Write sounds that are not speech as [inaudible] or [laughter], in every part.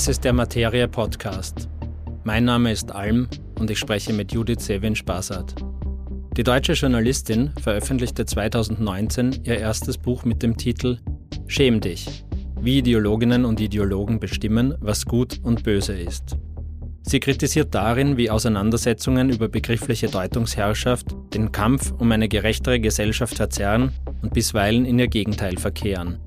Das ist der Materie Podcast. Mein Name ist Alm und ich spreche mit Judith Sevin-Spassat. Die deutsche Journalistin veröffentlichte 2019 ihr erstes Buch mit dem Titel Schäm dich, wie Ideologinnen und Ideologen bestimmen, was gut und böse ist. Sie kritisiert darin, wie Auseinandersetzungen über begriffliche Deutungsherrschaft den Kampf um eine gerechtere Gesellschaft verzerren und bisweilen in ihr Gegenteil verkehren.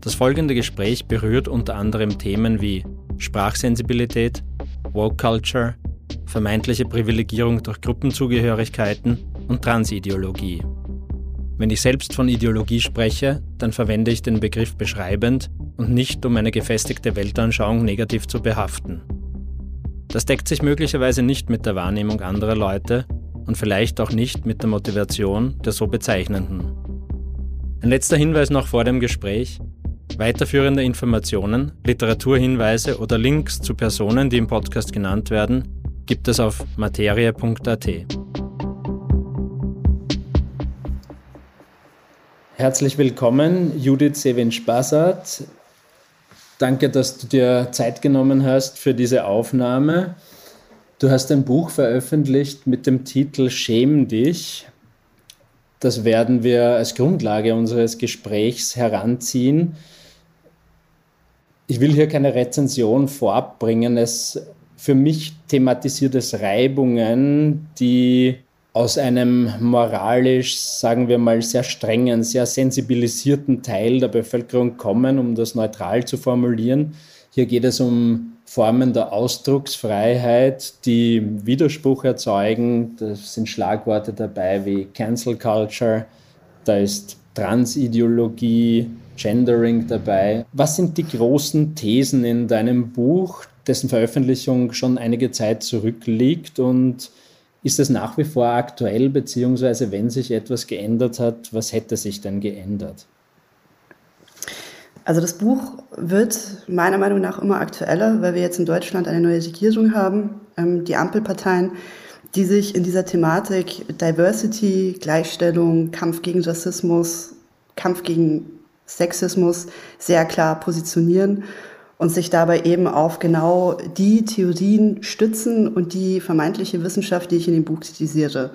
Das folgende Gespräch berührt unter anderem Themen wie Sprachsensibilität, Woke Culture, vermeintliche Privilegierung durch Gruppenzugehörigkeiten und Transideologie. Wenn ich selbst von Ideologie spreche, dann verwende ich den Begriff beschreibend und nicht um eine gefestigte Weltanschauung negativ zu behaften. Das deckt sich möglicherweise nicht mit der Wahrnehmung anderer Leute und vielleicht auch nicht mit der Motivation der so Bezeichnenden. Ein letzter Hinweis noch vor dem Gespräch. Weiterführende Informationen, Literaturhinweise oder Links zu Personen, die im Podcast genannt werden, gibt es auf materie.at. Herzlich willkommen, Judith Sevin-Spassat. Danke, dass du dir Zeit genommen hast für diese Aufnahme. Du hast ein Buch veröffentlicht mit dem Titel Schäm dich. Das werden wir als Grundlage unseres Gesprächs heranziehen. Ich will hier keine Rezension vorab bringen. Es, für mich thematisiert es Reibungen, die aus einem moralisch, sagen wir mal, sehr strengen, sehr sensibilisierten Teil der Bevölkerung kommen, um das neutral zu formulieren. Hier geht es um Formen der Ausdrucksfreiheit, die Widerspruch erzeugen. Da sind Schlagworte dabei wie Cancel Culture, da ist Transideologie, Gendering dabei. Was sind die großen Thesen in deinem Buch, dessen Veröffentlichung schon einige Zeit zurückliegt und ist es nach wie vor aktuell, beziehungsweise wenn sich etwas geändert hat, was hätte sich denn geändert? Also das Buch wird meiner Meinung nach immer aktueller, weil wir jetzt in Deutschland eine neue Regierung haben, ähm, die Ampelparteien, die sich in dieser Thematik Diversity, Gleichstellung, Kampf gegen Rassismus, Kampf gegen Sexismus sehr klar positionieren und sich dabei eben auf genau die Theorien stützen und die vermeintliche Wissenschaft, die ich in dem Buch kritisiere.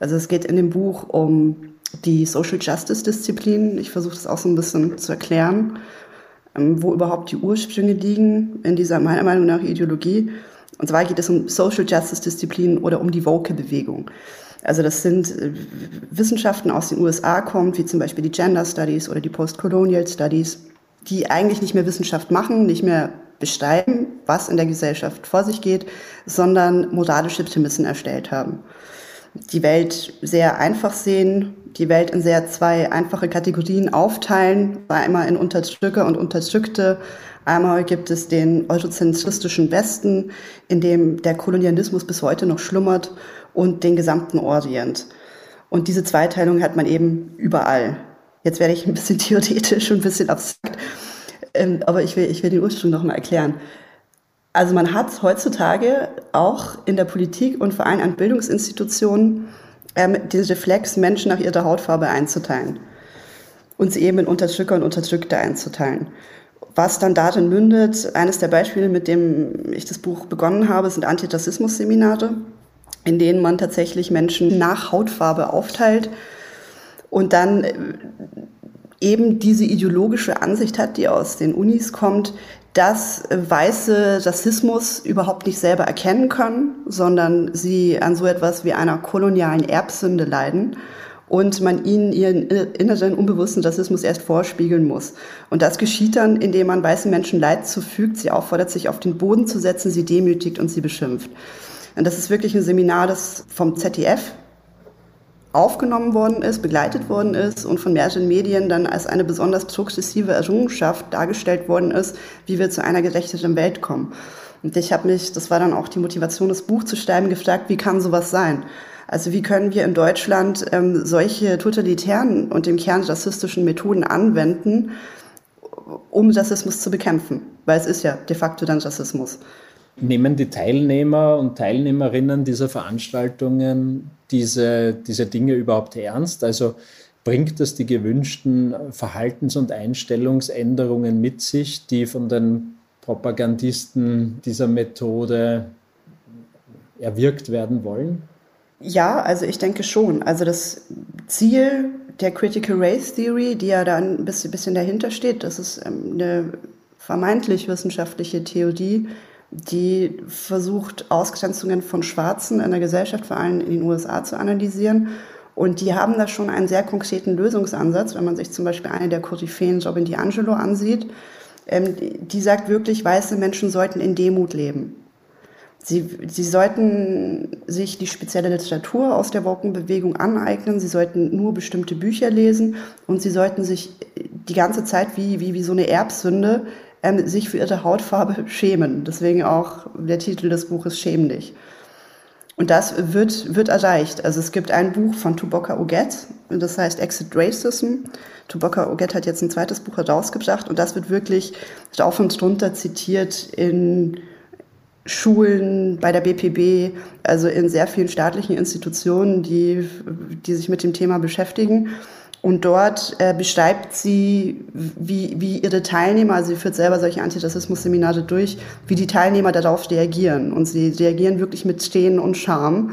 Also es geht in dem Buch um die Social Justice Disziplin. Ich versuche das auch so ein bisschen zu erklären, ähm, wo überhaupt die Ursprünge liegen in dieser meiner Meinung nach Ideologie. Und zwar geht es um Social Justice Disziplin oder um die Woke-Bewegung. Also das sind äh, Wissenschaften aus den USA kommt, wie zum Beispiel die Gender Studies oder die Postcolonial Studies, die eigentlich nicht mehr Wissenschaft machen, nicht mehr beschreiben, was in der Gesellschaft vor sich geht, sondern moralische Prämissen erstellt haben. Die Welt sehr einfach sehen, die Welt in sehr zwei einfache Kategorien aufteilen, einmal in Unterdrücker und Unterdrückte. Einmal gibt es den eurozentristischen Westen, in dem der Kolonialismus bis heute noch schlummert und den gesamten Orient. Und diese Zweiteilung hat man eben überall. Jetzt werde ich ein bisschen [laughs] theoretisch und ein bisschen abstrakt, ähm, aber ich will, ich will den Ursprung noch mal erklären. Also man hat heutzutage auch in der Politik und vor allem an Bildungsinstitutionen ähm, den Reflex, Menschen nach ihrer Hautfarbe einzuteilen und sie eben in Unterdrücker und Unterdrückte einzuteilen. Was dann darin mündet, eines der Beispiele, mit dem ich das Buch begonnen habe, sind Antirassismus-Seminare in denen man tatsächlich Menschen nach Hautfarbe aufteilt und dann äh, eben diese ideologische Ansicht hat, die aus den Unis kommt, dass weiße Rassismus überhaupt nicht selber erkennen können, sondern sie an so etwas wie einer kolonialen Erbsünde leiden und man ihnen ihren inneren unbewussten Rassismus erst vorspiegeln muss. Und das geschieht dann, indem man weißen Menschen Leid zufügt, sie auffordert, sich auf den Boden zu setzen, sie demütigt und sie beschimpft. Und das ist wirklich ein Seminar, das vom ZDF aufgenommen worden ist, begleitet worden ist und von mehreren Medien dann als eine besonders progressive Errungenschaft dargestellt worden ist, wie wir zu einer gerechteren Welt kommen. Und ich habe mich, das war dann auch die Motivation, das Buch zu schreiben, gefragt, wie kann sowas sein? Also wie können wir in Deutschland ähm, solche totalitären und im Kern rassistischen Methoden anwenden, um Rassismus zu bekämpfen? Weil es ist ja de facto dann Rassismus. Nehmen die Teilnehmer und Teilnehmerinnen dieser Veranstaltungen diese, diese Dinge überhaupt ernst? Also bringt das die gewünschten Verhaltens- und Einstellungsänderungen mit sich, die von den Propagandisten dieser Methode erwirkt werden wollen? Ja, also ich denke schon. Also das Ziel der Critical Race Theory, die ja da ein bisschen, dahinter steht, das ist ähm, eine vermeintlich wissenschaftliche Theorie, die versucht, Ausgrenzungen von Schwarzen in der Gesellschaft, vor allem in den USA, zu analysieren. Und die haben da schon einen sehr konkreten Lösungsansatz, wenn man sich zum Beispiel eine der Koryphäen, Robin DiAngelo, ansieht. Ähm, die sagt wirklich, weiße Menschen sollten in Demut leben. Sie, sie sollten sich die spezielle Literatur aus der Wokenbewegung aneignen, sie sollten nur bestimmte Bücher lesen und sie sollten sich die ganze Zeit wie, wie, wie so eine Erbsünde ähm, sich für ihre Hautfarbe schämen. Deswegen auch der Titel des Buches Schäm dich. Und das wird, wird erreicht. Also es gibt ein Buch von Tuboka Oget, das heißt Exit Racism. Tuboka Oget hat jetzt ein zweites Buch herausgebracht und das wird wirklich rauf und runter zitiert in Schulen, bei der BPB, also in sehr vielen staatlichen Institutionen, die, die sich mit dem Thema beschäftigen. Und dort äh, beschreibt sie, wie, wie ihre Teilnehmer, also sie führt selber solche Antirassismus-Seminare durch, wie die Teilnehmer darauf reagieren. Und sie reagieren wirklich mit Stehen und Scham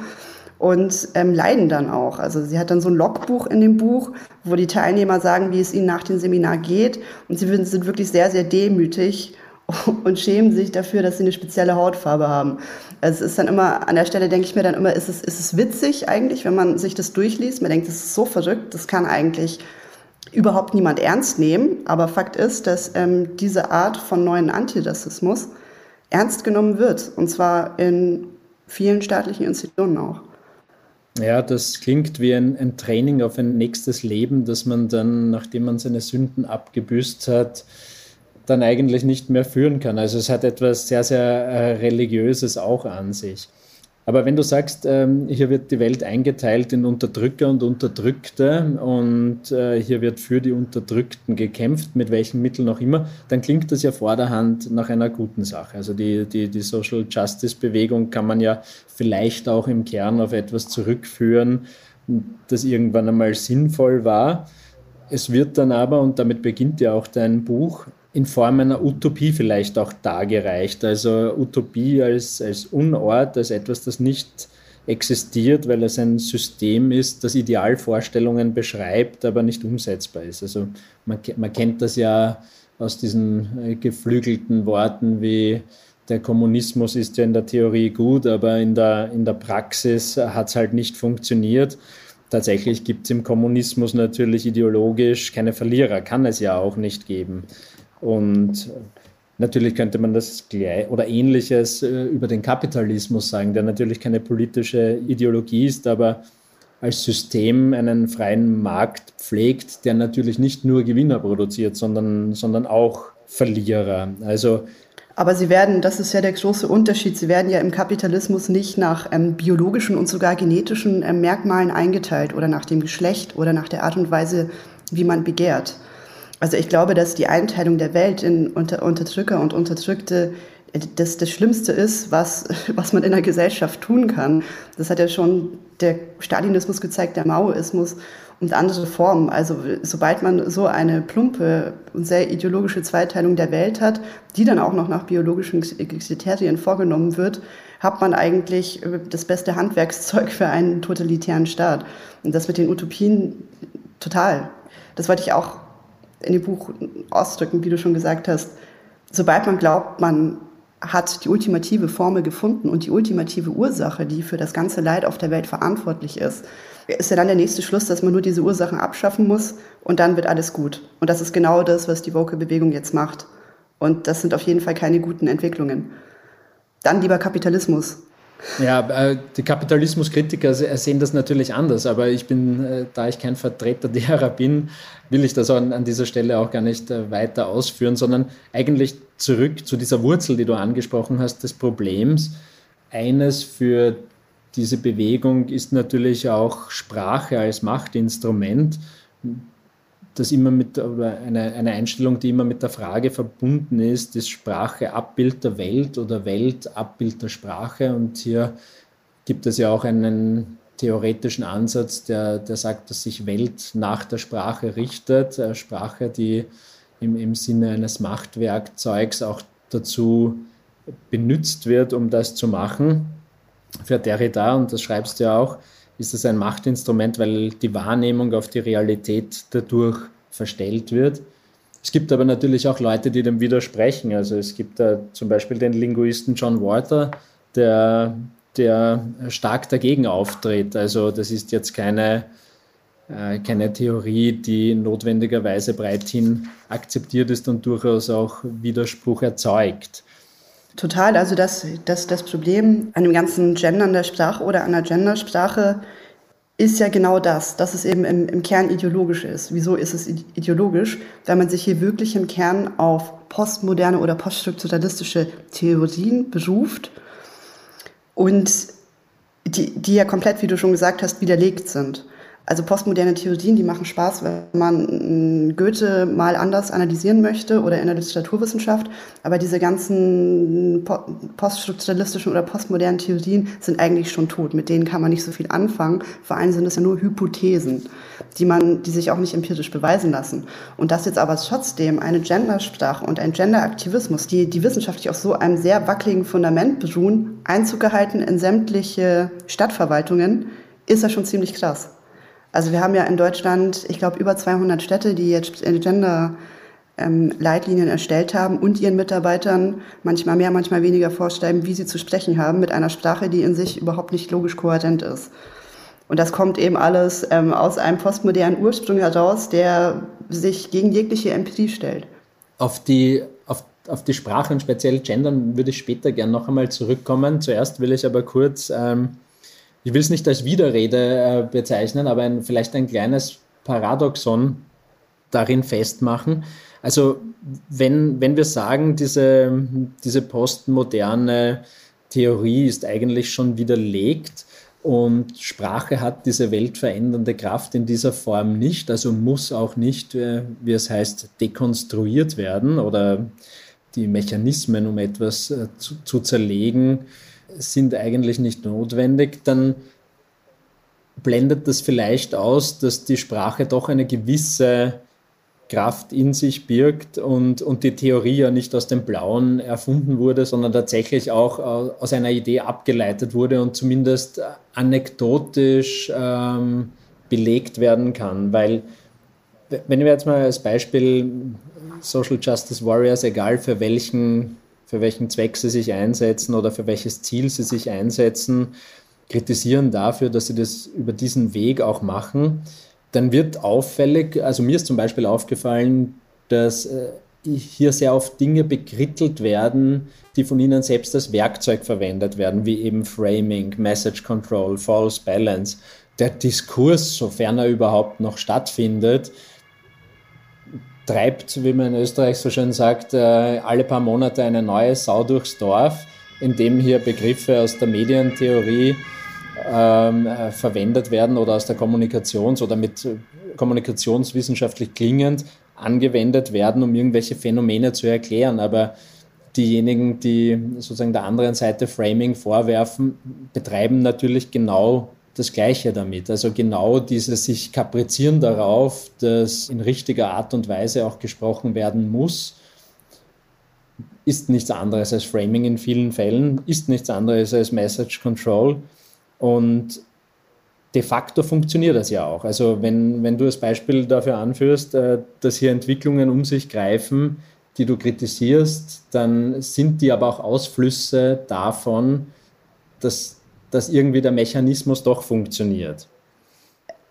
und ähm, leiden dann auch. Also sie hat dann so ein Logbuch in dem Buch, wo die Teilnehmer sagen, wie es ihnen nach dem Seminar geht. Und sie sind wirklich sehr, sehr demütig und schämen sich dafür, dass sie eine spezielle Hautfarbe haben. Also es ist dann immer, an der Stelle denke ich mir dann immer, ist es, ist es witzig eigentlich, wenn man sich das durchliest? Man denkt, das ist so verrückt, das kann eigentlich überhaupt niemand ernst nehmen. Aber Fakt ist, dass ähm, diese Art von neuen Antirassismus ernst genommen wird. Und zwar in vielen staatlichen Institutionen auch. Ja, das klingt wie ein, ein Training auf ein nächstes Leben, dass man dann, nachdem man seine Sünden abgebüßt hat, dann eigentlich nicht mehr führen kann. Also es hat etwas sehr, sehr äh, Religiöses auch an sich. Aber wenn du sagst, ähm, hier wird die Welt eingeteilt in Unterdrücker und Unterdrückte und äh, hier wird für die Unterdrückten gekämpft, mit welchen Mitteln auch immer, dann klingt das ja vorderhand nach einer guten Sache. Also die, die, die Social Justice Bewegung kann man ja vielleicht auch im Kern auf etwas zurückführen, das irgendwann einmal sinnvoll war. Es wird dann aber, und damit beginnt ja auch dein Buch, in Form einer Utopie vielleicht auch dargereicht. Also Utopie als, als Unort, als etwas, das nicht existiert, weil es ein System ist, das Idealvorstellungen beschreibt, aber nicht umsetzbar ist. Also man, man kennt das ja aus diesen äh, geflügelten Worten wie der Kommunismus ist ja in der Theorie gut, aber in der, in der Praxis hat es halt nicht funktioniert. Tatsächlich gibt es im Kommunismus natürlich ideologisch keine Verlierer, kann es ja auch nicht geben. Und natürlich könnte man das gleich oder ähnliches äh, über den Kapitalismus sagen, der natürlich keine politische Ideologie ist, aber als System einen freien Markt pflegt, der natürlich nicht nur Gewinner produziert, sondern, sondern auch Verlierer. Also aber sie werden, das ist ja der große Unterschied, sie werden ja im Kapitalismus nicht nach ähm, biologischen und sogar genetischen ähm, Merkmalen eingeteilt oder nach dem Geschlecht oder nach der Art und Weise, wie man begehrt. Also ich glaube, dass die Einteilung der Welt in Unter Unterdrücker und Unterdrückte das, das Schlimmste ist, was, [laughs] was man in der Gesellschaft tun kann. Das hat ja schon der Stalinismus gezeigt, der Maoismus und andere Formen. Also sobald man so eine plumpe und sehr ideologische Zweiteilung der Welt hat, die dann auch noch nach biologischen Kriterien vorgenommen wird, hat man eigentlich das beste Handwerkszeug für einen totalitären Staat. Und das mit den Utopien total. Das wollte ich auch in dem Buch ausdrücken, wie du schon gesagt hast. Sobald man glaubt, man hat die ultimative Formel gefunden und die ultimative Ursache, die für das ganze Leid auf der Welt verantwortlich ist, ist ja dann der nächste Schluss, dass man nur diese Ursachen abschaffen muss und dann wird alles gut. Und das ist genau das, was die Woke-Bewegung jetzt macht. Und das sind auf jeden Fall keine guten Entwicklungen. Dann lieber Kapitalismus. Ja, äh, die Kapitalismuskritiker sehen das natürlich anders, aber ich bin, äh, da ich kein Vertreter [laughs] derer bin, will ich das an, dieser Stelle auch gar nicht äh, weiter ausführen, sondern eigentlich zurück zu dieser Wurzel, die du angesprochen hast, des Problems. Eines für diese Bewegung ist natürlich auch Sprache als Machtinstrument das immer mit, oder eine, eine Einstellung, die immer mit der Frage verbunden ist, ist Sprache Abbild der Welt oder Welt Abbild der Sprache? Und hier gibt es ja auch einen theoretischen Ansatz, der, der sagt, dass sich Welt nach der Sprache richtet. Sprache, die im, im Sinne eines Machtwerkzeugs auch dazu benutzt wird, um das zu machen. Für Derrida, und das schreibst du ja auch, ist es ein Machtinstrument, weil die Wahrnehmung auf die Realität dadurch verstellt wird. Es gibt aber natürlich auch Leute, die dem widersprechen. Also es gibt da zum Beispiel den Linguisten John Walter, der, der stark dagegen auftritt. Also das ist jetzt keine, äh, keine Theorie, die notwendigerweise breithin akzeptiert ist und durchaus auch Widerspruch erzeugt. Total, also das, das, das Problem an dem ganzen Gendern der Sprache oder an der Gendersprache ist ja genau das, dass es eben im, im Kern ideologisch ist. Wieso ist es ideologisch? Weil man sich hier wirklich im Kern auf postmoderne oder poststrukturalistische Theorien beruft und die, die ja komplett, wie du schon gesagt hast, widerlegt sind. Also postmoderne Theorien, die machen Spaß, wenn man Goethe mal anders analysieren möchte oder in der Literaturwissenschaft. Aber diese ganzen poststrukturalistischen oder postmodernen Theorien sind eigentlich schon tot. Mit denen kann man nicht so viel anfangen. Vor allem sind es ja nur Hypothesen, die man, die sich auch nicht empirisch beweisen lassen. Und dass jetzt aber trotzdem eine Gendersprache und ein Genderaktivismus, die, die wissenschaftlich auf so einem sehr wackeligen Fundament beruhen, Einzug gehalten in sämtliche Stadtverwaltungen, ist ja schon ziemlich krass. Also wir haben ja in Deutschland, ich glaube, über 200 Städte, die jetzt Gender-Leitlinien ähm, erstellt haben und ihren Mitarbeitern manchmal mehr, manchmal weniger vorschreiben, wie sie zu sprechen haben, mit einer Sprache, die in sich überhaupt nicht logisch kohärent ist. Und das kommt eben alles ähm, aus einem postmodernen Ursprung heraus, der sich gegen jegliche Empirie stellt. Auf die, auf, auf die Sprache und speziell Gendern würde ich später gerne noch einmal zurückkommen. Zuerst will ich aber kurz ähm, ich will es nicht als Widerrede äh, bezeichnen, aber ein, vielleicht ein kleines Paradoxon darin festmachen. Also wenn, wenn wir sagen, diese, diese postmoderne Theorie ist eigentlich schon widerlegt und Sprache hat diese weltverändernde Kraft in dieser Form nicht, also muss auch nicht, äh, wie es heißt, dekonstruiert werden oder die Mechanismen, um etwas äh, zu, zu zerlegen, sind eigentlich nicht notwendig, dann blendet das vielleicht aus, dass die Sprache doch eine gewisse Kraft in sich birgt und, und die Theorie ja nicht aus dem Blauen erfunden wurde, sondern tatsächlich auch aus einer Idee abgeleitet wurde und zumindest anekdotisch ähm, belegt werden kann. Weil, wenn wir jetzt mal als Beispiel Social Justice Warriors, egal für welchen für welchen Zweck sie sich einsetzen oder für welches Ziel sie sich einsetzen, kritisieren dafür, dass sie das über diesen Weg auch machen, dann wird auffällig, also mir ist zum Beispiel aufgefallen, dass äh, hier sehr oft Dinge bekrittelt werden, die von ihnen selbst als Werkzeug verwendet werden, wie eben Framing, Message Control, False Balance. Der Diskurs, sofern er überhaupt noch stattfindet, treibt, wie man in Österreich so schön sagt, äh, alle paar Monate eine neue Sau durchs Dorf, indem hier Begriffe aus der Medientheorie ähm, äh, verwendet werden oder aus der Kommunikations- oder mit kommunikationswissenschaftlich klingend angewendet werden, um irgendwelche Phänomene zu erklären. Aber diejenigen, die sozusagen der anderen Seite Framing vorwerfen, betreiben natürlich genau das Gleiche damit. Also genau dieses sich kaprizieren darauf, dass in richtiger Art und Weise auch gesprochen werden muss, ist nichts anderes als Framing in vielen Fällen, ist nichts anderes als Message Control. Und de facto funktioniert das ja auch. Also wenn, wenn du als Beispiel dafür anführst, äh, dass hier Entwicklungen um sich greifen, die du kritisierst, dann sind die aber auch Ausflüsse davon, dass dass irgendwie der Mechanismus doch funktioniert?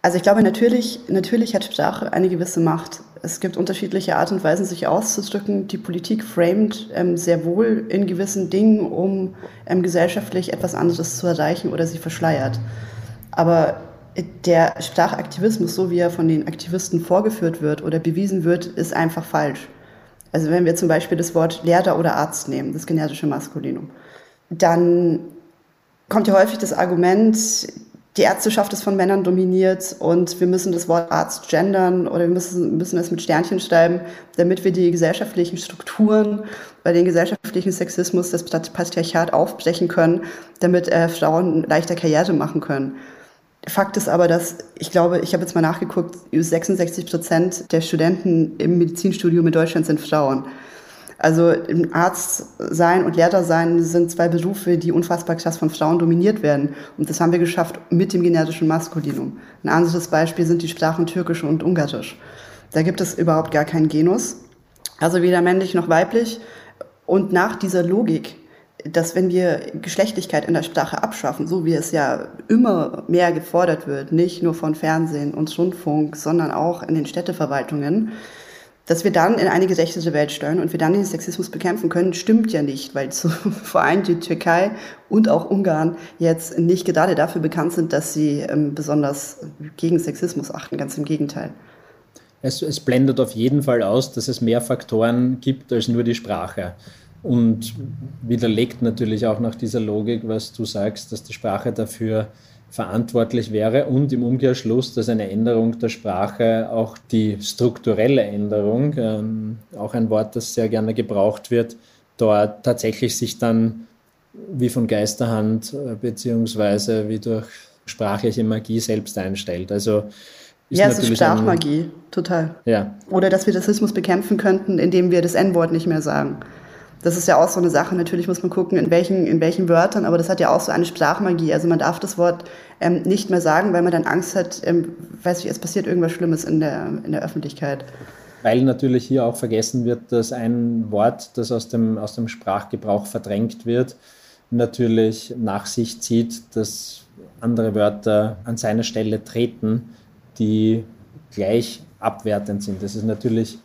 Also ich glaube, natürlich, natürlich hat Sprache eine gewisse Macht. Es gibt unterschiedliche Art und Weisen, sich auszudrücken. Die Politik framet ähm, sehr wohl in gewissen Dingen, um ähm, gesellschaftlich etwas anderes zu erreichen oder sie verschleiert. Aber der Sprachaktivismus, so wie er von den Aktivisten vorgeführt wird oder bewiesen wird, ist einfach falsch. Also wenn wir zum Beispiel das Wort Lehrer oder Arzt nehmen, das generische Maskulinum, dann kommt ja häufig das Argument, die Ärzteschaft ist von Männern dominiert und wir müssen das Wort Arzt gendern oder wir müssen, müssen es mit Sternchen schreiben, damit wir die gesellschaftlichen Strukturen bei den gesellschaftlichen Sexismus, das Patriarchat aufbrechen können, damit äh, Frauen leichter Karriere machen können. Fakt ist aber, dass ich glaube, ich habe jetzt mal nachgeguckt, 66 Prozent der Studenten im Medizinstudium in Deutschland sind Frauen. Also Arzt sein und Lehrer sein sind zwei Berufe, die unfassbar krass von Frauen dominiert werden. Und das haben wir geschafft mit dem genetischen Maskulinum. Ein anderes Beispiel sind die Sprachen Türkisch und Ungarisch. Da gibt es überhaupt gar keinen Genus. Also weder männlich noch weiblich. Und nach dieser Logik, dass wenn wir Geschlechtlichkeit in der Sprache abschaffen, so wie es ja immer mehr gefordert wird, nicht nur von Fernsehen und Rundfunk, sondern auch in den Städteverwaltungen, dass wir dann in eine gerechte Welt steuern und wir dann den Sexismus bekämpfen können, stimmt ja nicht, weil zu, [laughs] vor allem die Türkei und auch Ungarn jetzt nicht gerade dafür bekannt sind, dass sie ähm, besonders gegen Sexismus achten, ganz im Gegenteil. Es, es blendet auf jeden Fall aus, dass es mehr Faktoren gibt als nur die Sprache. Und widerlegt natürlich auch nach dieser Logik, was du sagst, dass die Sprache dafür verantwortlich wäre und im Umkehrschluss, dass eine Änderung der Sprache auch die strukturelle Änderung, ähm, auch ein Wort, das sehr gerne gebraucht wird, dort tatsächlich sich dann wie von Geisterhand äh, beziehungsweise wie durch sprachliche Magie selbst einstellt. Also ist ja, es ist Sprachmagie, ein, total. Ja. Oder dass wir Rassismus bekämpfen könnten, indem wir das N-Wort nicht mehr sagen. Das ist ja auch so eine Sache. Natürlich muss man gucken, in welchen, in welchen Wörtern, aber das hat ja auch so eine Sprachmagie. Also man darf das Wort ähm, nicht mehr sagen, weil man dann Angst hat, ähm, weiß ich, es passiert irgendwas Schlimmes in der, in der Öffentlichkeit. Weil natürlich hier auch vergessen wird, dass ein Wort, das aus dem, aus dem Sprachgebrauch verdrängt wird, natürlich nach sich zieht, dass andere Wörter an seine Stelle treten, die gleich abwertend sind. Das ist natürlich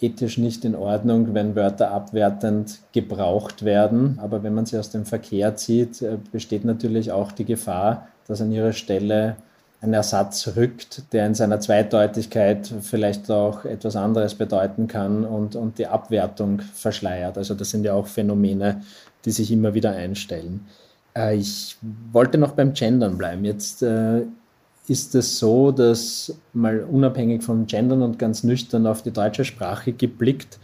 ethisch nicht in Ordnung, wenn Wörter abwertend gebraucht werden. Aber wenn man sie aus dem Verkehr zieht, äh, besteht natürlich auch die Gefahr, dass an ihrer Stelle ein Ersatz rückt, der in seiner Zweideutigkeit vielleicht auch etwas anderes bedeuten kann und, und die Abwertung verschleiert. Also das sind ja auch Phänomene, die sich immer wieder einstellen. Äh, ich wollte noch beim Gendern bleiben. Jetzt äh, ist es so, dass mal unabhängig vom Gendern und ganz nüchtern auf die deutsche Sprache geblickt,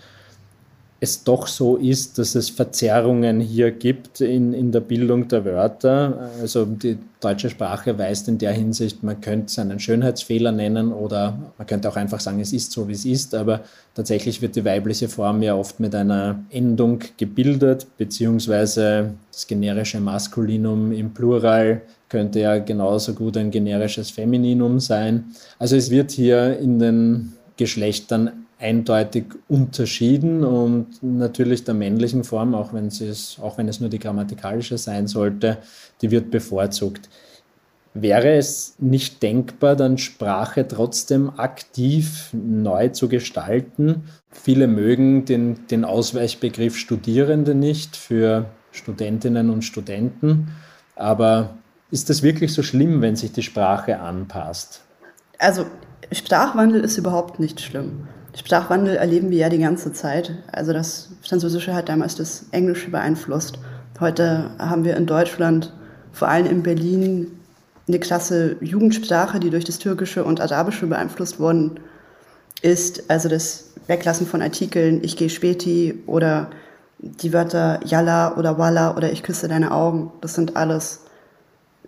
es doch so ist, dass es Verzerrungen hier gibt in, in der Bildung der Wörter. Also die deutsche Sprache weist in der Hinsicht, man könnte es einen Schönheitsfehler nennen oder man könnte auch einfach sagen, es ist so, wie es ist, aber tatsächlich wird die weibliche Form ja oft mit einer Endung gebildet, beziehungsweise das generische Maskulinum im Plural könnte ja genauso gut ein generisches Femininum sein. Also es wird hier in den Geschlechtern eindeutig unterschieden und natürlich der männlichen Form, auch wenn es, auch wenn es nur die grammatikalische sein sollte, die wird bevorzugt. Wäre es nicht denkbar, dann Sprache trotzdem aktiv neu zu gestalten? Viele mögen den, den Ausweichbegriff Studierende nicht für Studentinnen und Studenten, aber ist das wirklich so schlimm, wenn sich die Sprache anpasst? Also Sprachwandel ist überhaupt nicht schlimm. Sprachwandel erleben wir ja die ganze Zeit. Also das Französische hat damals das Englische beeinflusst. Heute haben wir in Deutschland, vor allem in Berlin, eine klasse Jugendsprache, die durch das Türkische und Arabische beeinflusst worden ist. Also das Weglassen von Artikeln, ich gehe späti oder die Wörter Yalla oder Walla oder ich küsse deine Augen. Das sind alles,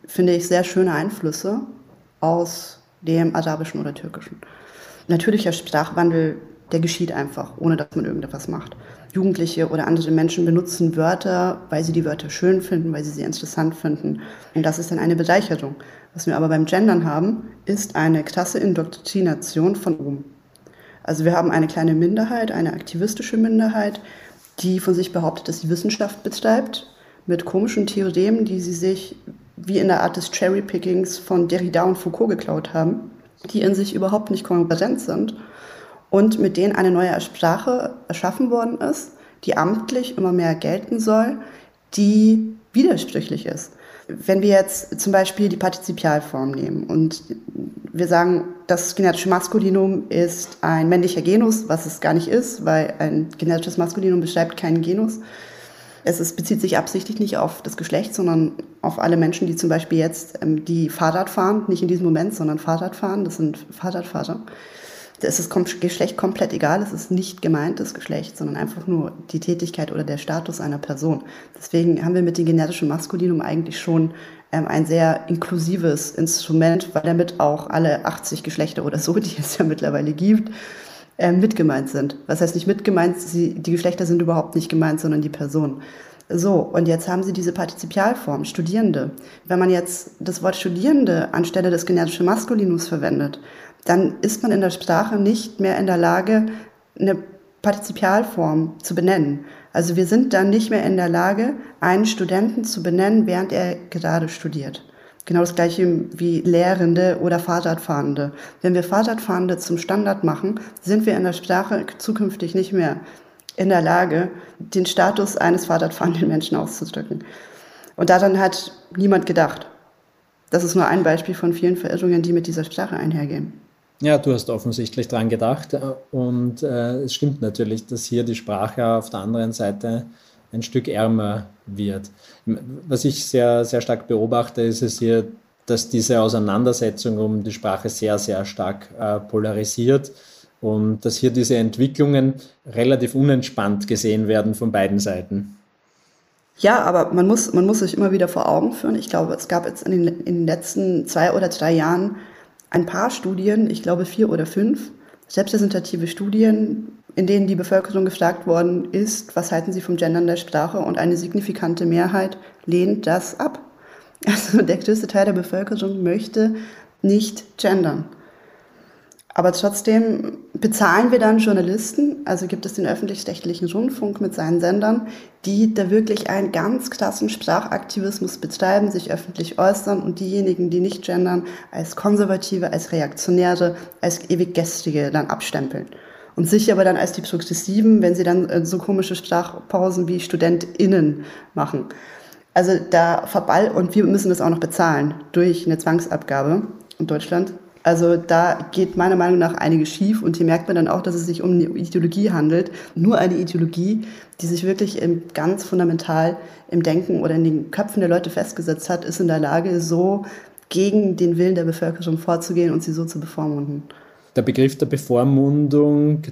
finde ich, sehr schöne Einflüsse aus dem Arabischen oder Türkischen natürlicher Sprachwandel, der geschieht einfach, ohne dass man irgendetwas macht. Jugendliche oder andere Menschen benutzen Wörter, weil sie die Wörter schön finden, weil sie sie interessant finden. Und das ist dann eine Bereicherung. Was wir aber beim Gendern haben, ist eine krasse Indoktrination von oben. Also wir haben eine kleine Minderheit, eine aktivistische Minderheit, die von sich behauptet, dass sie Wissenschaft betreibt, mit komischen Theoremen, die sie sich wie in der Art des Cherrypickings von Derrida und Foucault geklaut haben die in sich überhaupt nicht kohärent sind und mit denen eine neue Sprache erschaffen worden ist, die amtlich immer mehr gelten soll, die widersprüchlich ist. Wenn wir jetzt zum Beispiel die Partizipialform nehmen und wir sagen, das genetische Maskulinum ist ein männlicher Genus, was es gar nicht ist, weil ein genetisches Maskulinum beschreibt keinen Genus, es ist, bezieht sich absichtlich nicht auf das Geschlecht, sondern auf alle Menschen, die zum Beispiel jetzt ähm, die Fahrrad fahren, nicht in diesem Moment, sondern Fahrrad fahren. Das sind Fahrradfahrer. Es ist Geschlecht komplett egal. Es ist nicht gemeint das Geschlecht, sondern einfach nur die Tätigkeit oder der Status einer Person. Deswegen haben wir mit dem genetischen Maskulinum eigentlich schon ähm, ein sehr inklusives Instrument, weil damit auch alle 80 Geschlechter oder so, die es ja mittlerweile gibt, äh, mitgemeint sind. Was heißt nicht mitgemeint? Sie, die Geschlechter sind überhaupt nicht gemeint, sondern die Person. So, und jetzt haben Sie diese Partizipialform, Studierende. Wenn man jetzt das Wort Studierende anstelle des generischen Maskulinus verwendet, dann ist man in der Sprache nicht mehr in der Lage, eine Partizipialform zu benennen. Also wir sind dann nicht mehr in der Lage, einen Studenten zu benennen, während er gerade studiert. Genau das gleiche wie Lehrende oder Fahrradfahrende. Wenn wir Fahrradfahrende zum Standard machen, sind wir in der Sprache zukünftig nicht mehr in der Lage, den Status eines Fahrradfahrenden Menschen auszudrücken. Und daran hat niemand gedacht. Das ist nur ein Beispiel von vielen Verirrungen, die mit dieser Sprache einhergehen. Ja, du hast offensichtlich dran gedacht und äh, es stimmt natürlich, dass hier die Sprache auf der anderen Seite ein Stück ärmer wird. Was ich sehr, sehr stark beobachte, ist es hier, dass diese Auseinandersetzung um die Sprache sehr, sehr stark äh, polarisiert und dass hier diese Entwicklungen relativ unentspannt gesehen werden von beiden Seiten. Ja, aber man muss, man muss sich immer wieder vor Augen führen. Ich glaube, es gab jetzt in den, in den letzten zwei oder drei Jahren ein paar Studien, ich glaube vier oder fünf, repräsentative Studien, in denen die Bevölkerung gefragt worden ist, was halten Sie vom Gendern der Sprache? Und eine signifikante Mehrheit lehnt das ab. Also [laughs] der größte Teil der Bevölkerung möchte nicht gendern. Aber trotzdem bezahlen wir dann Journalisten, also gibt es den öffentlich-rechtlichen Rundfunk mit seinen Sendern, die da wirklich einen ganz klassen Sprachaktivismus betreiben, sich öffentlich äußern und diejenigen, die nicht gendern, als Konservative, als Reaktionäre, als ewig Gestrige dann abstempeln. Und sich aber dann als die Progressiven, wenn sie dann äh, so komische Sprachpausen wie StudentInnen machen. Also da verball, und wir müssen das auch noch bezahlen durch eine Zwangsabgabe in Deutschland. Also da geht meiner Meinung nach einiges schief und hier merkt man dann auch, dass es sich um eine Ideologie handelt. Nur eine Ideologie, die sich wirklich ganz fundamental im Denken oder in den Köpfen der Leute festgesetzt hat, ist in der Lage, so gegen den Willen der Bevölkerung vorzugehen und sie so zu bevormunden. Der Begriff der Bevormundung,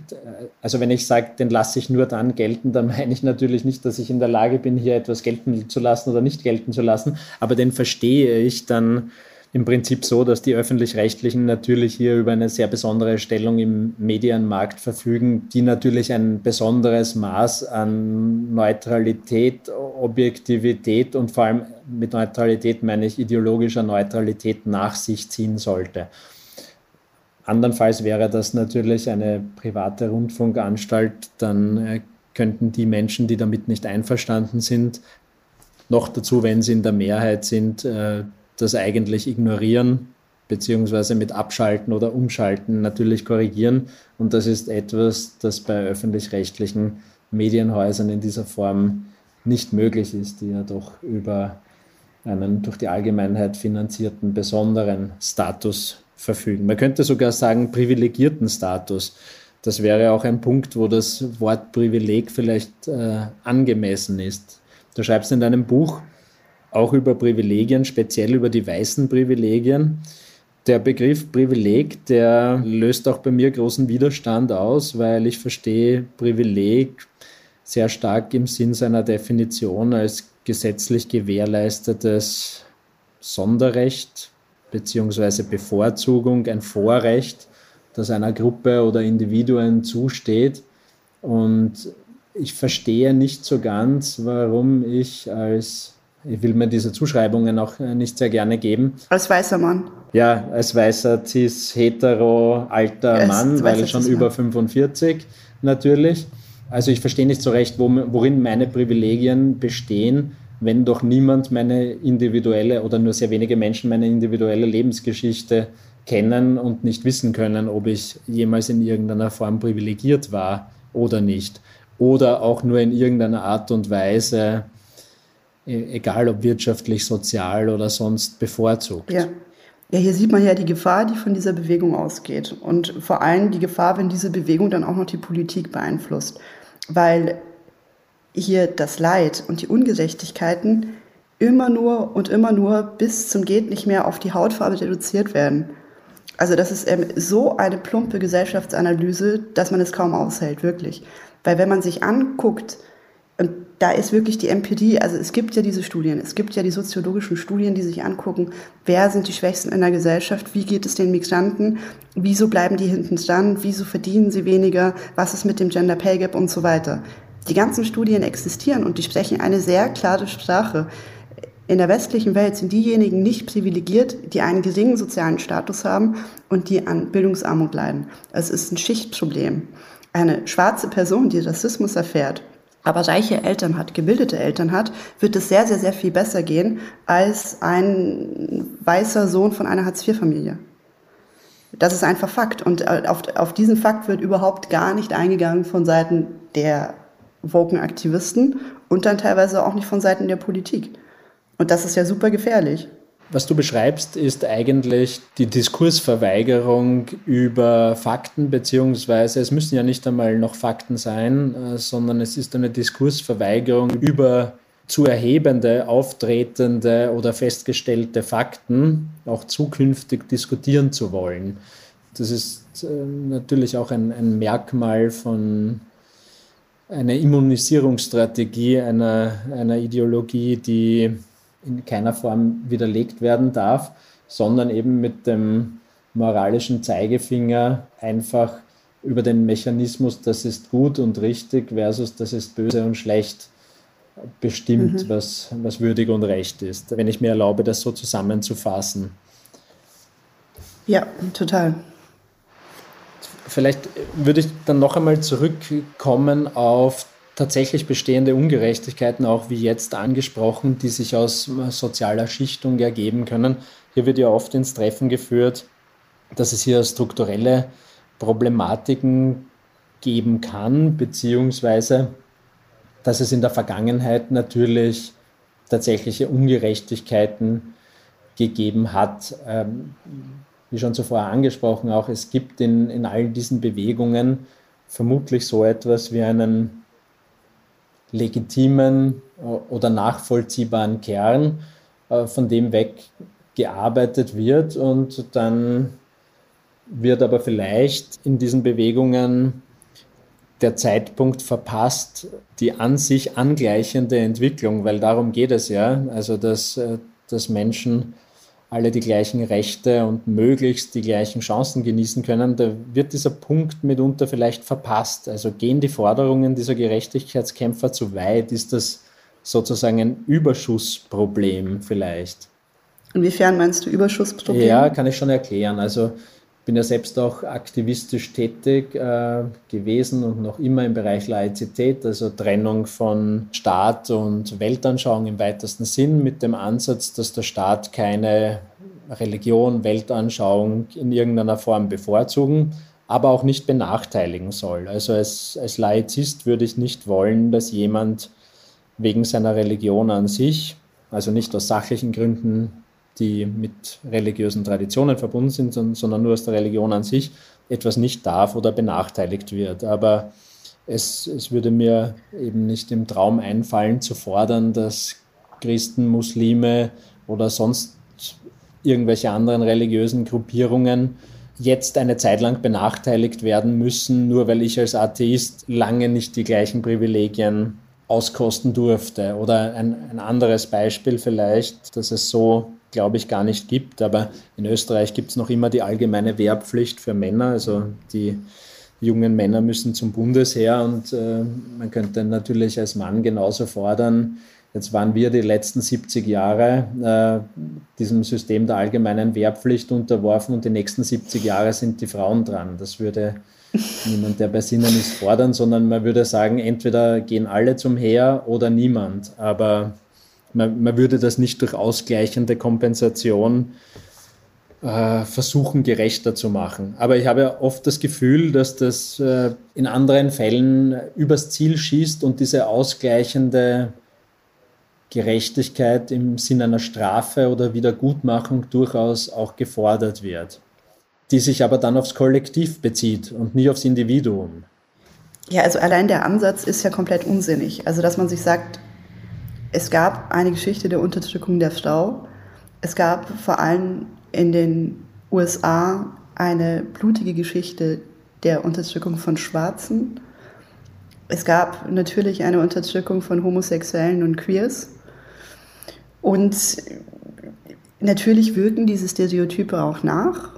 also wenn ich sage, den lasse ich nur dann gelten, dann [laughs] meine ich natürlich nicht, dass ich in der Lage bin, hier etwas gelten zu lassen oder nicht gelten zu lassen, aber den verstehe ich dann im Prinzip so, dass die öffentlich-rechtlichen natürlich hier über eine sehr besondere Stellung im Medienmarkt verfügen, die natürlich ein besonderes Maß an Neutralität, Objektivität und vor allem mit Neutralität meine ich ideologischer Neutralität nach sich ziehen sollte. Andernfalls wäre das natürlich eine private Rundfunkanstalt, dann äh, könnten die Menschen, die damit nicht einverstanden sind, noch dazu, wenn sie in der Mehrheit sind, äh, das eigentlich ignorieren beziehungsweise mit Abschalten oder Umschalten natürlich korrigieren. Und das ist etwas, das bei öffentlich-rechtlichen Medienhäusern in dieser Form nicht möglich ist, die ja doch über einen durch die Allgemeinheit finanzierten besonderen Status verfügen. Man könnte sogar sagen privilegierten Status. Das wäre auch ein Punkt, wo das Wort Privileg vielleicht äh, angemessen ist. Du schreibst in deinem Buch, auch über Privilegien, speziell über die weißen Privilegien. Der Begriff Privileg, der löst auch bei mir großen Widerstand aus, weil ich verstehe Privileg sehr stark im Sinn seiner Definition als gesetzlich gewährleistetes Sonderrecht bzw. Bevorzugung, ein Vorrecht, das einer Gruppe oder Individuen zusteht. Und ich verstehe nicht so ganz, warum ich als ich will mir diese Zuschreibungen auch nicht sehr gerne geben. Als weißer Mann. Ja, als weißer, cis, hetero, alter ja, Mann, weil schon über 45 natürlich. Also ich verstehe nicht so recht, worin meine Privilegien bestehen, wenn doch niemand meine individuelle oder nur sehr wenige Menschen meine individuelle Lebensgeschichte kennen und nicht wissen können, ob ich jemals in irgendeiner Form privilegiert war oder nicht. Oder auch nur in irgendeiner Art und Weise E-, egal ob wirtschaftlich, sozial oder sonst bevorzugt. Ja. Ja, hier sieht man ja die Gefahr, die von dieser Bewegung ausgeht. Und vor allem die Gefahr, wenn diese Bewegung dann auch noch die Politik beeinflusst. Weil hier das Leid und die Ungerechtigkeiten immer nur und immer nur bis zum Geht nicht mehr auf die Hautfarbe reduziert werden. Also das ist ähm, so eine plumpe Gesellschaftsanalyse, dass man es kaum aushält, wirklich. Weil wenn man sich anguckt, und da ist wirklich die Empirie, also es gibt ja diese Studien, es gibt ja die soziologischen Studien, die sich angucken, wer sind die Schwächsten in der Gesellschaft, wie geht es den Migranten, wieso bleiben die hinten dran, wieso verdienen sie weniger, was ist mit dem Gender Pay Gap und so weiter. Die ganzen Studien existieren und die sprechen eine sehr klare Sprache. In der westlichen Welt sind diejenigen nicht privilegiert, die einen geringen sozialen Status haben und die an Bildungsarmut leiden. Es ist ein Schichtproblem. Eine schwarze Person, die Rassismus erfährt, aber reiche Eltern hat, gebildete Eltern hat, wird es sehr, sehr, sehr viel besser gehen als ein weißer Sohn von einer Hartz-IV-Familie. Das ist einfach Fakt. Und äh, auf, auf diesen Fakt wird überhaupt gar nicht eingegangen von Seiten der Woken-Aktivisten und dann teilweise auch nicht von Seiten der Politik. Und das ist ja super gefährlich. Was du beschreibst, ist eigentlich die Diskursverweigerung über Fakten, beziehungsweise es müssen ja nicht einmal noch Fakten sein, äh, sondern es ist eine Diskursverweigerung über zu erhebende, auftretende oder festgestellte Fakten auch zukünftig diskutieren zu wollen. Das ist äh, natürlich auch ein, ein Merkmal von einer Immunisierungsstrategie, einer, einer Ideologie, die in keiner Form widerlegt werden darf, sondern eben mit dem moralischen Zeigefinger einfach über den Mechanismus, das ist gut und richtig versus das ist böse und schlecht bestimmt, mhm. was, was würdig und recht ist. Wenn ich mir erlaube, das so zusammenzufassen. Ja, total. Vielleicht würde ich dann noch einmal zurückkommen auf tatsächlich bestehende Ungerechtigkeiten, auch wie jetzt angesprochen, die sich aus sozialer Schichtung ergeben können. Hier wird ja oft ins Treffen geführt, dass es hier strukturelle Problematiken geben kann, beziehungsweise dass es in der Vergangenheit natürlich tatsächliche Ungerechtigkeiten gegeben hat. Ähm, wie schon zuvor angesprochen, auch es gibt in, in all diesen Bewegungen vermutlich so etwas wie einen legitimen oder nachvollziehbaren Kern, äh, von dem weg gearbeitet wird. Und dann wird aber vielleicht in diesen Bewegungen der Zeitpunkt verpasst, die an sich angleichende Entwicklung, weil darum geht es ja, also dass, äh, dass Menschen alle die gleichen Rechte und möglichst die gleichen Chancen genießen können, da wird dieser Punkt mitunter vielleicht verpasst. Also gehen die Forderungen dieser Gerechtigkeitskämpfer zu weit? Ist das sozusagen ein Überschussproblem vielleicht? Inwiefern meinst du Überschussproblem? Ja, kann ich schon erklären. Also bin ja selbst auch aktivistisch tätig äh, gewesen und noch immer im Bereich Laizität, also Trennung von Staat und Weltanschauung im weitesten Sinn, mit dem Ansatz, dass der Staat keine Religion, Weltanschauung in irgendeiner Form bevorzugen, aber auch nicht benachteiligen soll. Also als, als Laizist würde ich nicht wollen, dass jemand wegen seiner Religion an sich, also nicht aus sachlichen Gründen die mit religiösen Traditionen verbunden sind, sondern nur aus der Religion an sich etwas nicht darf oder benachteiligt wird. Aber es, es würde mir eben nicht im Traum einfallen zu fordern, dass Christen, Muslime oder sonst irgendwelche anderen religiösen Gruppierungen jetzt eine Zeit lang benachteiligt werden müssen, nur weil ich als Atheist lange nicht die gleichen Privilegien auskosten durfte. Oder ein, ein anderes Beispiel vielleicht, dass es so glaube ich, gar nicht gibt. Aber in Österreich gibt es noch immer die allgemeine Wehrpflicht für Männer. Also die jungen Männer müssen zum Bundesheer und äh, man könnte natürlich als Mann genauso fordern, Jetzt waren wir die letzten 70 Jahre äh, diesem System der allgemeinen Wehrpflicht unterworfen und die nächsten 70 Jahre sind die Frauen dran. Das würde niemand, der bei Sinnen ist, fordern, sondern man würde sagen, entweder gehen alle zum Heer oder niemand. Aber man, man würde das nicht durch ausgleichende Kompensation äh, versuchen, gerechter zu machen. Aber ich habe oft das Gefühl, dass das äh, in anderen Fällen übers Ziel schießt und diese ausgleichende Gerechtigkeit im Sinne einer Strafe oder Wiedergutmachung durchaus auch gefordert wird, die sich aber dann aufs Kollektiv bezieht und nie aufs Individuum. Ja, also allein der Ansatz ist ja komplett unsinnig. Also, dass man sich sagt, es gab eine Geschichte der Unterdrückung der Frau. Es gab vor allem in den USA eine blutige Geschichte der Unterdrückung von Schwarzen. Es gab natürlich eine Unterdrückung von Homosexuellen und Queers. Und natürlich wirken diese Stereotype auch nach.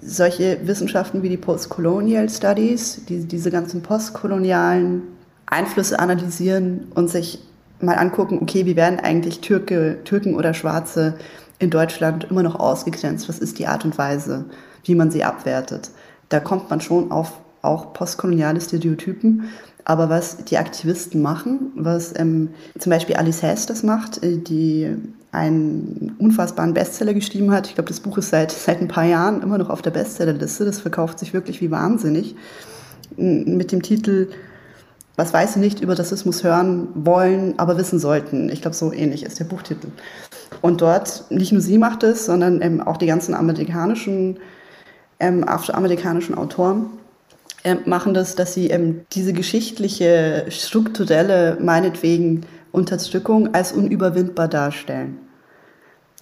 Solche Wissenschaften wie die Postcolonial Studies, die diese ganzen postkolonialen Einflüsse analysieren und sich mal angucken, okay, wie werden eigentlich Türke, Türken oder Schwarze in Deutschland immer noch ausgegrenzt? Was ist die Art und Weise, wie man sie abwertet? Da kommt man schon auf auch postkoloniale Stereotypen. Aber was die Aktivisten machen, was ähm, zum Beispiel Alice Hess das macht, äh, die einen unfassbaren Bestseller geschrieben hat. Ich glaube, das Buch ist seit, seit ein paar Jahren immer noch auf der Bestsellerliste. Das verkauft sich wirklich wie wahnsinnig. Mit dem Titel Was Weiße nicht über Rassismus hören wollen, aber wissen sollten. Ich glaube, so ähnlich ist der Buchtitel. Und dort, nicht nur sie macht es, sondern ähm, auch die ganzen amerikanischen, ähm, afroamerikanischen Autoren äh, machen das, dass sie ähm, diese geschichtliche, strukturelle, meinetwegen Unterdrückung als unüberwindbar darstellen.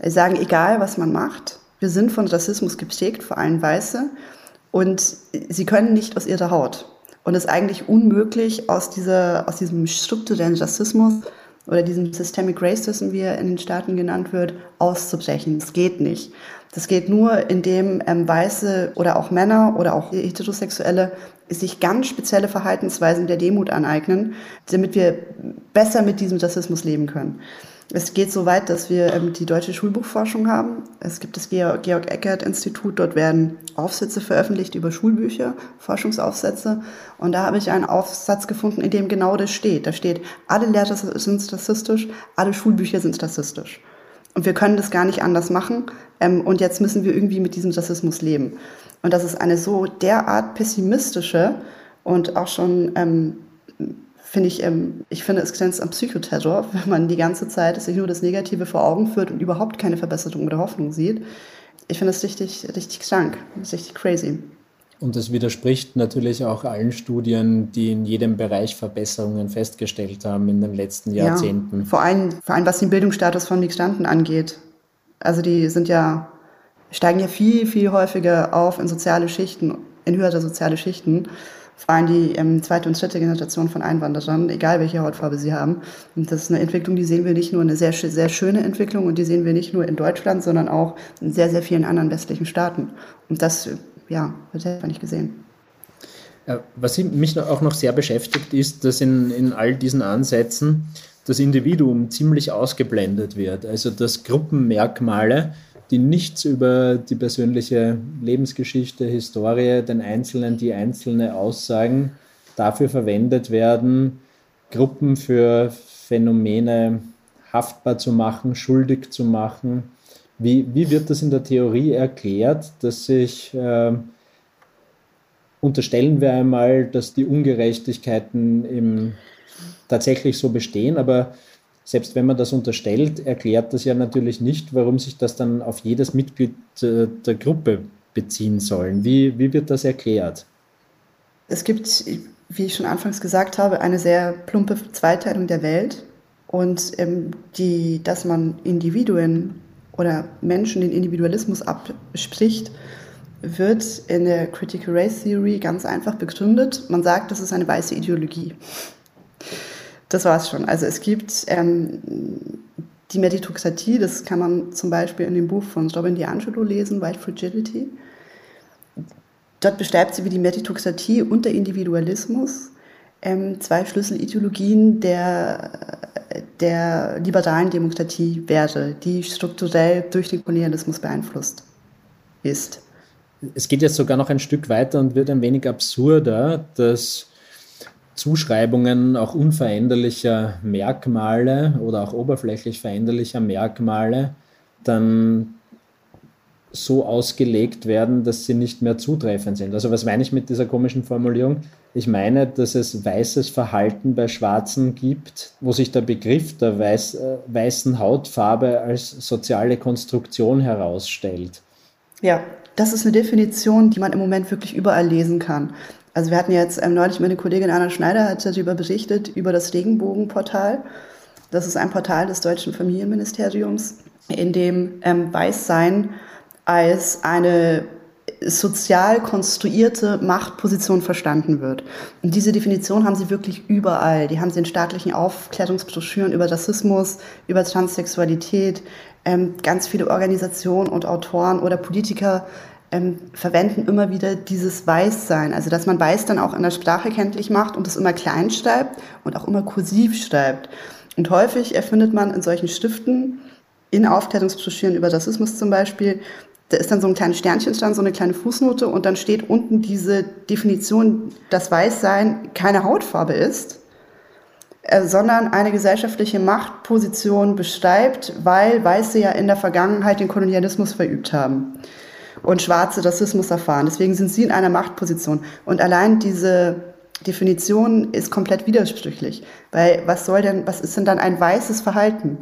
Sagen, egal was man macht, wir sind von Rassismus geprägt, vor allem Weiße, und sie können nicht aus ihrer Haut. Und es ist eigentlich unmöglich, aus, dieser, aus diesem strukturellen Rassismus oder diesem Systemic Racism, wie er in den Staaten genannt wird, auszubrechen. Das geht nicht. Das geht nur, indem ähm, Weiße oder auch Männer oder auch Heterosexuelle sich ganz spezielle Verhaltensweisen der Demut aneignen, damit wir besser mit diesem Rassismus leben können. Es geht so weit, dass wir ähm, die deutsche Schulbuchforschung haben. Es gibt das Georg Eckert Institut. Dort werden Aufsätze veröffentlicht über Schulbücher, Forschungsaufsätze. Und da habe ich einen Aufsatz gefunden, in dem genau das steht. Da steht, alle Lehrer sind rassistisch, alle Schulbücher sind rassistisch. Und wir können das gar nicht anders machen. Ähm, und jetzt müssen wir irgendwie mit diesem Rassismus leben. Und das ist eine so derart pessimistische und auch schon, ähm, finde ich, ähm, ich finde, es grenzt am Psychoterror, [laughs] wenn man die ganze Zeit sich nur das Negative vor Augen führt und überhaupt keine Verbesserung oder Hoffnung sieht. Ich finde das richtig, richtig krank, richtig crazy. Und das widerspricht natürlich auch allen Studien, die in jedem Bereich Verbesserungen festgestellt haben in den letzten Jahrzehnten. Ja, vor, allem, vor allem, was den Bildungsstatus von Migranten angeht. Also die sind ja, steigen ja viel, viel häufiger auf in soziale Schichten, in höhere soziale Schichten. Vor allem die ähm, zweite und dritte Generation von Einwanderern, egal welche Hautfarbe sie haben. Und das ist eine Entwicklung, die sehen wir nicht nur, eine sehr, sehr schöne Entwicklung und die sehen wir nicht nur in Deutschland, sondern auch in sehr, sehr vielen anderen westlichen Staaten. Und das ja, wird einfach nicht gesehen. Was mich auch noch sehr beschäftigt, ist, dass in, in all diesen Ansätzen das Individuum ziemlich ausgeblendet wird. Also dass Gruppenmerkmale, die nichts über die persönliche Lebensgeschichte, Historie, den Einzelnen, die einzelne Aussagen dafür verwendet werden, Gruppen für Phänomene haftbar zu machen, schuldig zu machen, wie, wie wird das in der Theorie erklärt, dass sich, äh, unterstellen wir einmal, dass die Ungerechtigkeiten im, tatsächlich so bestehen, aber selbst wenn man das unterstellt, erklärt das ja natürlich nicht, warum sich das dann auf jedes Mitglied äh, der Gruppe beziehen soll. Wie, wie wird das erklärt? Es gibt, wie ich schon anfangs gesagt habe, eine sehr plumpe Zweiteilung der Welt und ähm, die, dass man Individuen oder Menschen den Individualismus abspricht, wird in der Critical Race Theory ganz einfach begründet. Man sagt, das ist eine weiße Ideologie. Das war es schon. Also es gibt ähm, die Meritokratie, das kann man zum Beispiel in dem Buch von Robin DiAngelo lesen, White Fragility. Dort beschreibt sie, wie die Meritokratie und der Individualismus ähm, zwei Schlüsselideologien der der liberalen Demokratie wäre, die strukturell durch den Kolonialismus beeinflusst ist. Es geht jetzt sogar noch ein Stück weiter und wird ein wenig absurder, dass Zuschreibungen auch unveränderlicher Merkmale oder auch oberflächlich veränderlicher Merkmale dann so ausgelegt werden, dass sie nicht mehr zutreffend sind. Also was meine ich mit dieser komischen Formulierung? Ich meine, dass es weißes Verhalten bei Schwarzen gibt, wo sich der Begriff der weiß, äh, weißen Hautfarbe als soziale Konstruktion herausstellt. Ja, das ist eine Definition, die man im Moment wirklich überall lesen kann. Also wir hatten jetzt ähm, neulich meine Kollegin Anna Schneider hat darüber berichtet, über das Regenbogenportal. Das ist ein Portal des deutschen Familienministeriums, in dem ähm, Weißsein als eine sozial konstruierte Machtposition verstanden wird. Und diese Definition haben sie wirklich überall. Die haben sie in staatlichen Aufklärungsbroschüren über Rassismus, über Transsexualität. Ähm, ganz viele Organisationen und Autoren oder Politiker ähm, verwenden immer wieder dieses Weißsein. Also dass man Weiß dann auch in der Sprache kenntlich macht und es immer klein schreibt und auch immer kursiv schreibt. Und häufig erfindet man in solchen Stiften, in Aufklärungsbroschüren über Rassismus zum Beispiel, da ist dann so ein kleines Sternchen dran, so eine kleine Fußnote und dann steht unten diese Definition, dass Weißsein keine Hautfarbe ist, äh, sondern eine gesellschaftliche Machtposition beschreibt, weil Weiße ja in der Vergangenheit den Kolonialismus verübt haben und Schwarze Rassismus erfahren. Deswegen sind sie in einer Machtposition. Und allein diese Definition ist komplett widersprüchlich, weil was soll denn, was ist denn dann ein weißes Verhalten?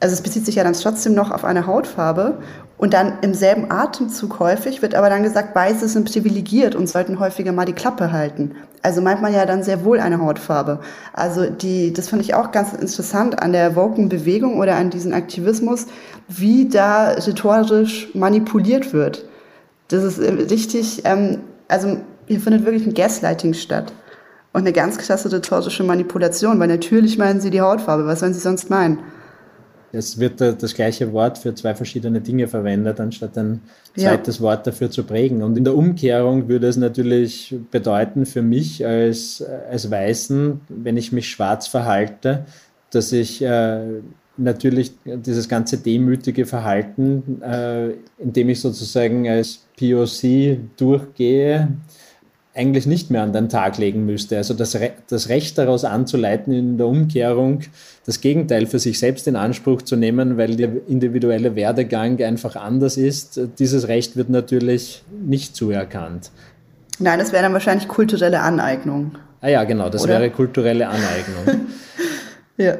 Also es bezieht sich ja dann trotzdem noch auf eine Hautfarbe und dann im selben Atemzug häufig wird aber dann gesagt, Weiße sind privilegiert und sollten häufiger mal die Klappe halten. Also meint man ja dann sehr wohl eine Hautfarbe. Also die, das finde ich auch ganz interessant an der Woken-Bewegung oder an diesem Aktivismus, wie da rhetorisch manipuliert wird. Das ist äh, richtig, ähm, also hier findet wirklich ein Gaslighting statt. Und eine ganz krasse rhetorische Manipulation, weil natürlich meinen sie die Hautfarbe. Was sollen sie sonst meinen? Es wird das gleiche Wort für zwei verschiedene Dinge verwendet, anstatt ein zweites ja. Wort dafür zu prägen. Und in der Umkehrung würde es natürlich bedeuten für mich als, als Weißen, wenn ich mich schwarz verhalte, dass ich äh, natürlich dieses ganze demütige Verhalten, äh, indem ich sozusagen als POC durchgehe, eigentlich nicht mehr an den Tag legen müsste. Also das, Re das Recht daraus anzuleiten in der Umkehrung, das Gegenteil für sich selbst in Anspruch zu nehmen, weil der individuelle Werdegang einfach anders ist, dieses Recht wird natürlich nicht zuerkannt. Nein, das wäre dann wahrscheinlich kulturelle Aneignung. Ah ja, genau, das Oder? wäre kulturelle Aneignung. [laughs] ja,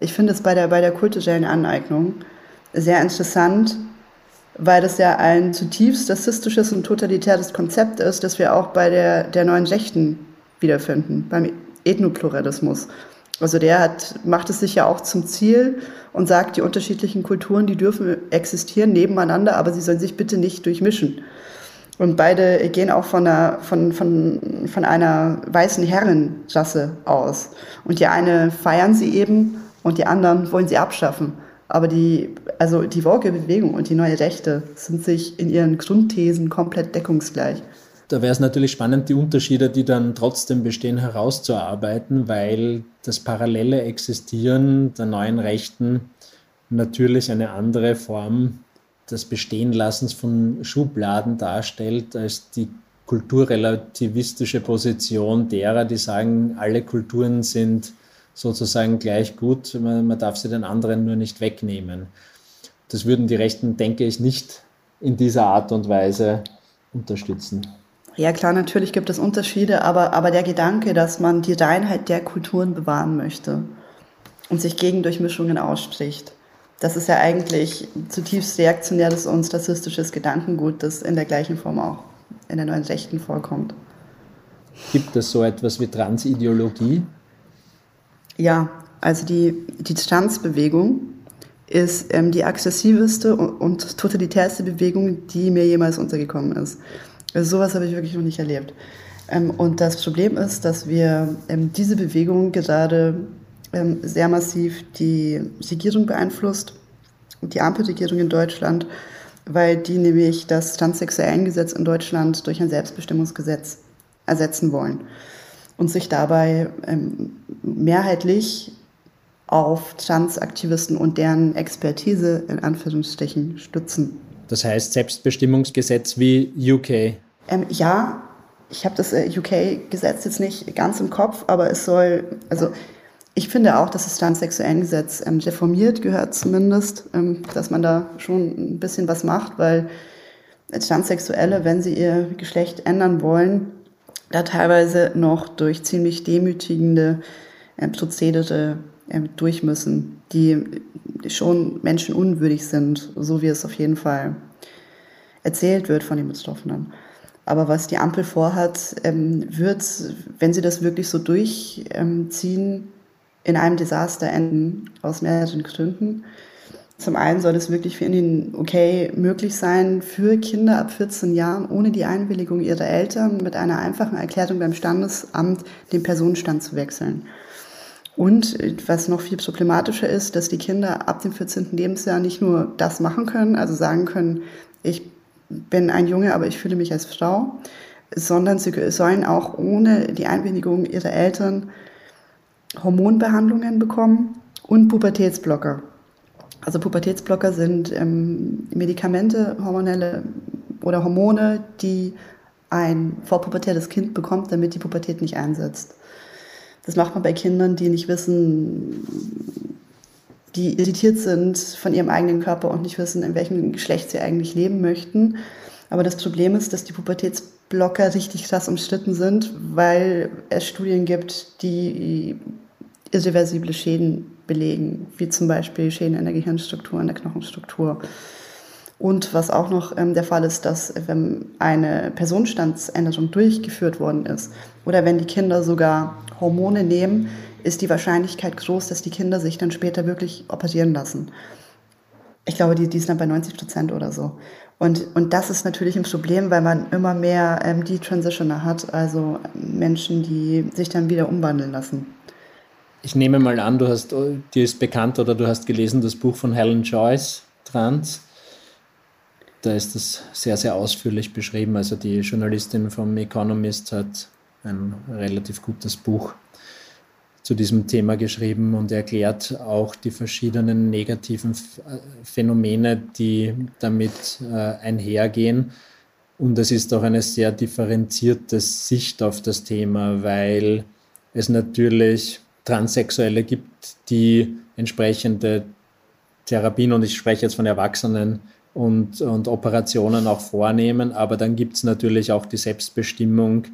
ich finde es bei der, bei der kulturellen Aneignung sehr interessant, weil das ja ein zutiefst rassistisches und totalitäres Konzept ist, das wir auch bei der, der neuen Rechten wiederfinden, beim Ethnopluralismus. Also der hat, macht es sich ja auch zum Ziel und sagt, die unterschiedlichen Kulturen, die dürfen existieren nebeneinander, aber sie sollen sich bitte nicht durchmischen. Und beide gehen auch von einer, von, von, von einer weißen Herrenrasse aus. Und die eine feiern sie eben und die anderen wollen sie abschaffen. Aber die, also die Woke-Bewegung und die neue Rechte sind sich in ihren Grundthesen komplett deckungsgleich. Da wäre es natürlich spannend, die Unterschiede, die dann trotzdem bestehen, herauszuarbeiten, weil das parallele Existieren der neuen Rechten natürlich eine andere Form des Bestehenlassens von Schubladen darstellt als die kulturrelativistische Position derer, die sagen, alle Kulturen sind sozusagen gleich gut. Man, man darf sie den anderen nur nicht wegnehmen. Das würden die Rechten, denke ich, nicht in dieser Art und Weise unterstützen. Ja, klar, natürlich gibt es Unterschiede, aber, aber der Gedanke, dass man die Reinheit der Kulturen bewahren möchte und sich gegen Durchmischungen ausspricht, das ist ja eigentlich zutiefst reaktionäres und rassistisches Gedankengut, das in der gleichen Form auch in der neuen Rechten vorkommt. Gibt es so etwas wie Transideologie? Ja, also die, die Tanzbewegung ist ähm, die aggressivste und, und totalitärste Bewegung, die mir jemals untergekommen ist. Also sowas habe ich wirklich noch nicht erlebt. Ähm, und das Problem ist, dass wir ähm, diese Bewegung gerade ähm, sehr massiv die Regierung beeinflusst, die Ampelregierung in Deutschland, weil die nämlich das Transsexuellengesetz in Deutschland durch ein Selbstbestimmungsgesetz ersetzen wollen und sich dabei ähm, mehrheitlich auf Transaktivisten und deren Expertise in Anführungsstrichen stützen. Das heißt Selbstbestimmungsgesetz wie UK? Ähm, ja, ich habe das äh, UK-Gesetz jetzt nicht ganz im Kopf, aber es soll, also ich finde auch, dass das Transsexuellengesetz ähm, reformiert gehört zumindest, ähm, dass man da schon ein bisschen was macht, weil Transsexuelle, wenn sie ihr Geschlecht ändern wollen, da teilweise noch durch ziemlich demütigende äh, Prozedere durch müssen, die schon menschenunwürdig sind, so wie es auf jeden Fall erzählt wird von den Betroffenen. Aber was die Ampel vorhat, ähm, wird, wenn sie das wirklich so durchziehen, in einem Desaster enden, aus mehreren Gründen. Zum einen soll es wirklich für ihn okay möglich sein, für Kinder ab 14 Jahren ohne die Einwilligung ihrer Eltern mit einer einfachen Erklärung beim Standesamt den Personenstand zu wechseln. Und was noch viel problematischer ist, dass die Kinder ab dem 14. Lebensjahr nicht nur das machen können, also sagen können, ich bin ein Junge, aber ich fühle mich als Frau, sondern sie sollen auch ohne die Einwilligung ihrer Eltern Hormonbehandlungen bekommen und Pubertätsblocker. Also Pubertätsblocker sind ähm, Medikamente, hormonelle oder Hormone, die ein vorpubertäres Kind bekommt, damit die Pubertät nicht einsetzt. Das macht man bei Kindern, die nicht wissen, die irritiert sind von ihrem eigenen Körper und nicht wissen, in welchem Geschlecht sie eigentlich leben möchten. Aber das Problem ist, dass die Pubertätsblocker richtig krass umstritten sind, weil es Studien gibt, die irreversible Schäden belegen, wie zum Beispiel Schäden in der Gehirnstruktur, in der Knochenstruktur. Und was auch noch ähm, der Fall ist, dass wenn eine Personenstandsänderung durchgeführt worden ist oder wenn die Kinder sogar Hormone nehmen, ist die Wahrscheinlichkeit groß, dass die Kinder sich dann später wirklich operieren lassen. Ich glaube, die, die sind dann bei 90 Prozent oder so. Und, und das ist natürlich ein Problem, weil man immer mehr ähm, Detransitioner hat, also Menschen, die sich dann wieder umwandeln lassen. Ich nehme mal an, du hast, dir ist bekannt oder du hast gelesen das Buch von Helen Joyce, Trans. Da ist das sehr, sehr ausführlich beschrieben. Also die Journalistin vom Economist hat ein relativ gutes Buch zu diesem Thema geschrieben und erklärt auch die verschiedenen negativen Phänomene, die damit äh, einhergehen. Und es ist auch eine sehr differenzierte Sicht auf das Thema, weil es natürlich Transsexuelle gibt, die entsprechende Therapien, und ich spreche jetzt von Erwachsenen, und, und Operationen auch vornehmen. Aber dann gibt es natürlich auch die Selbstbestimmung,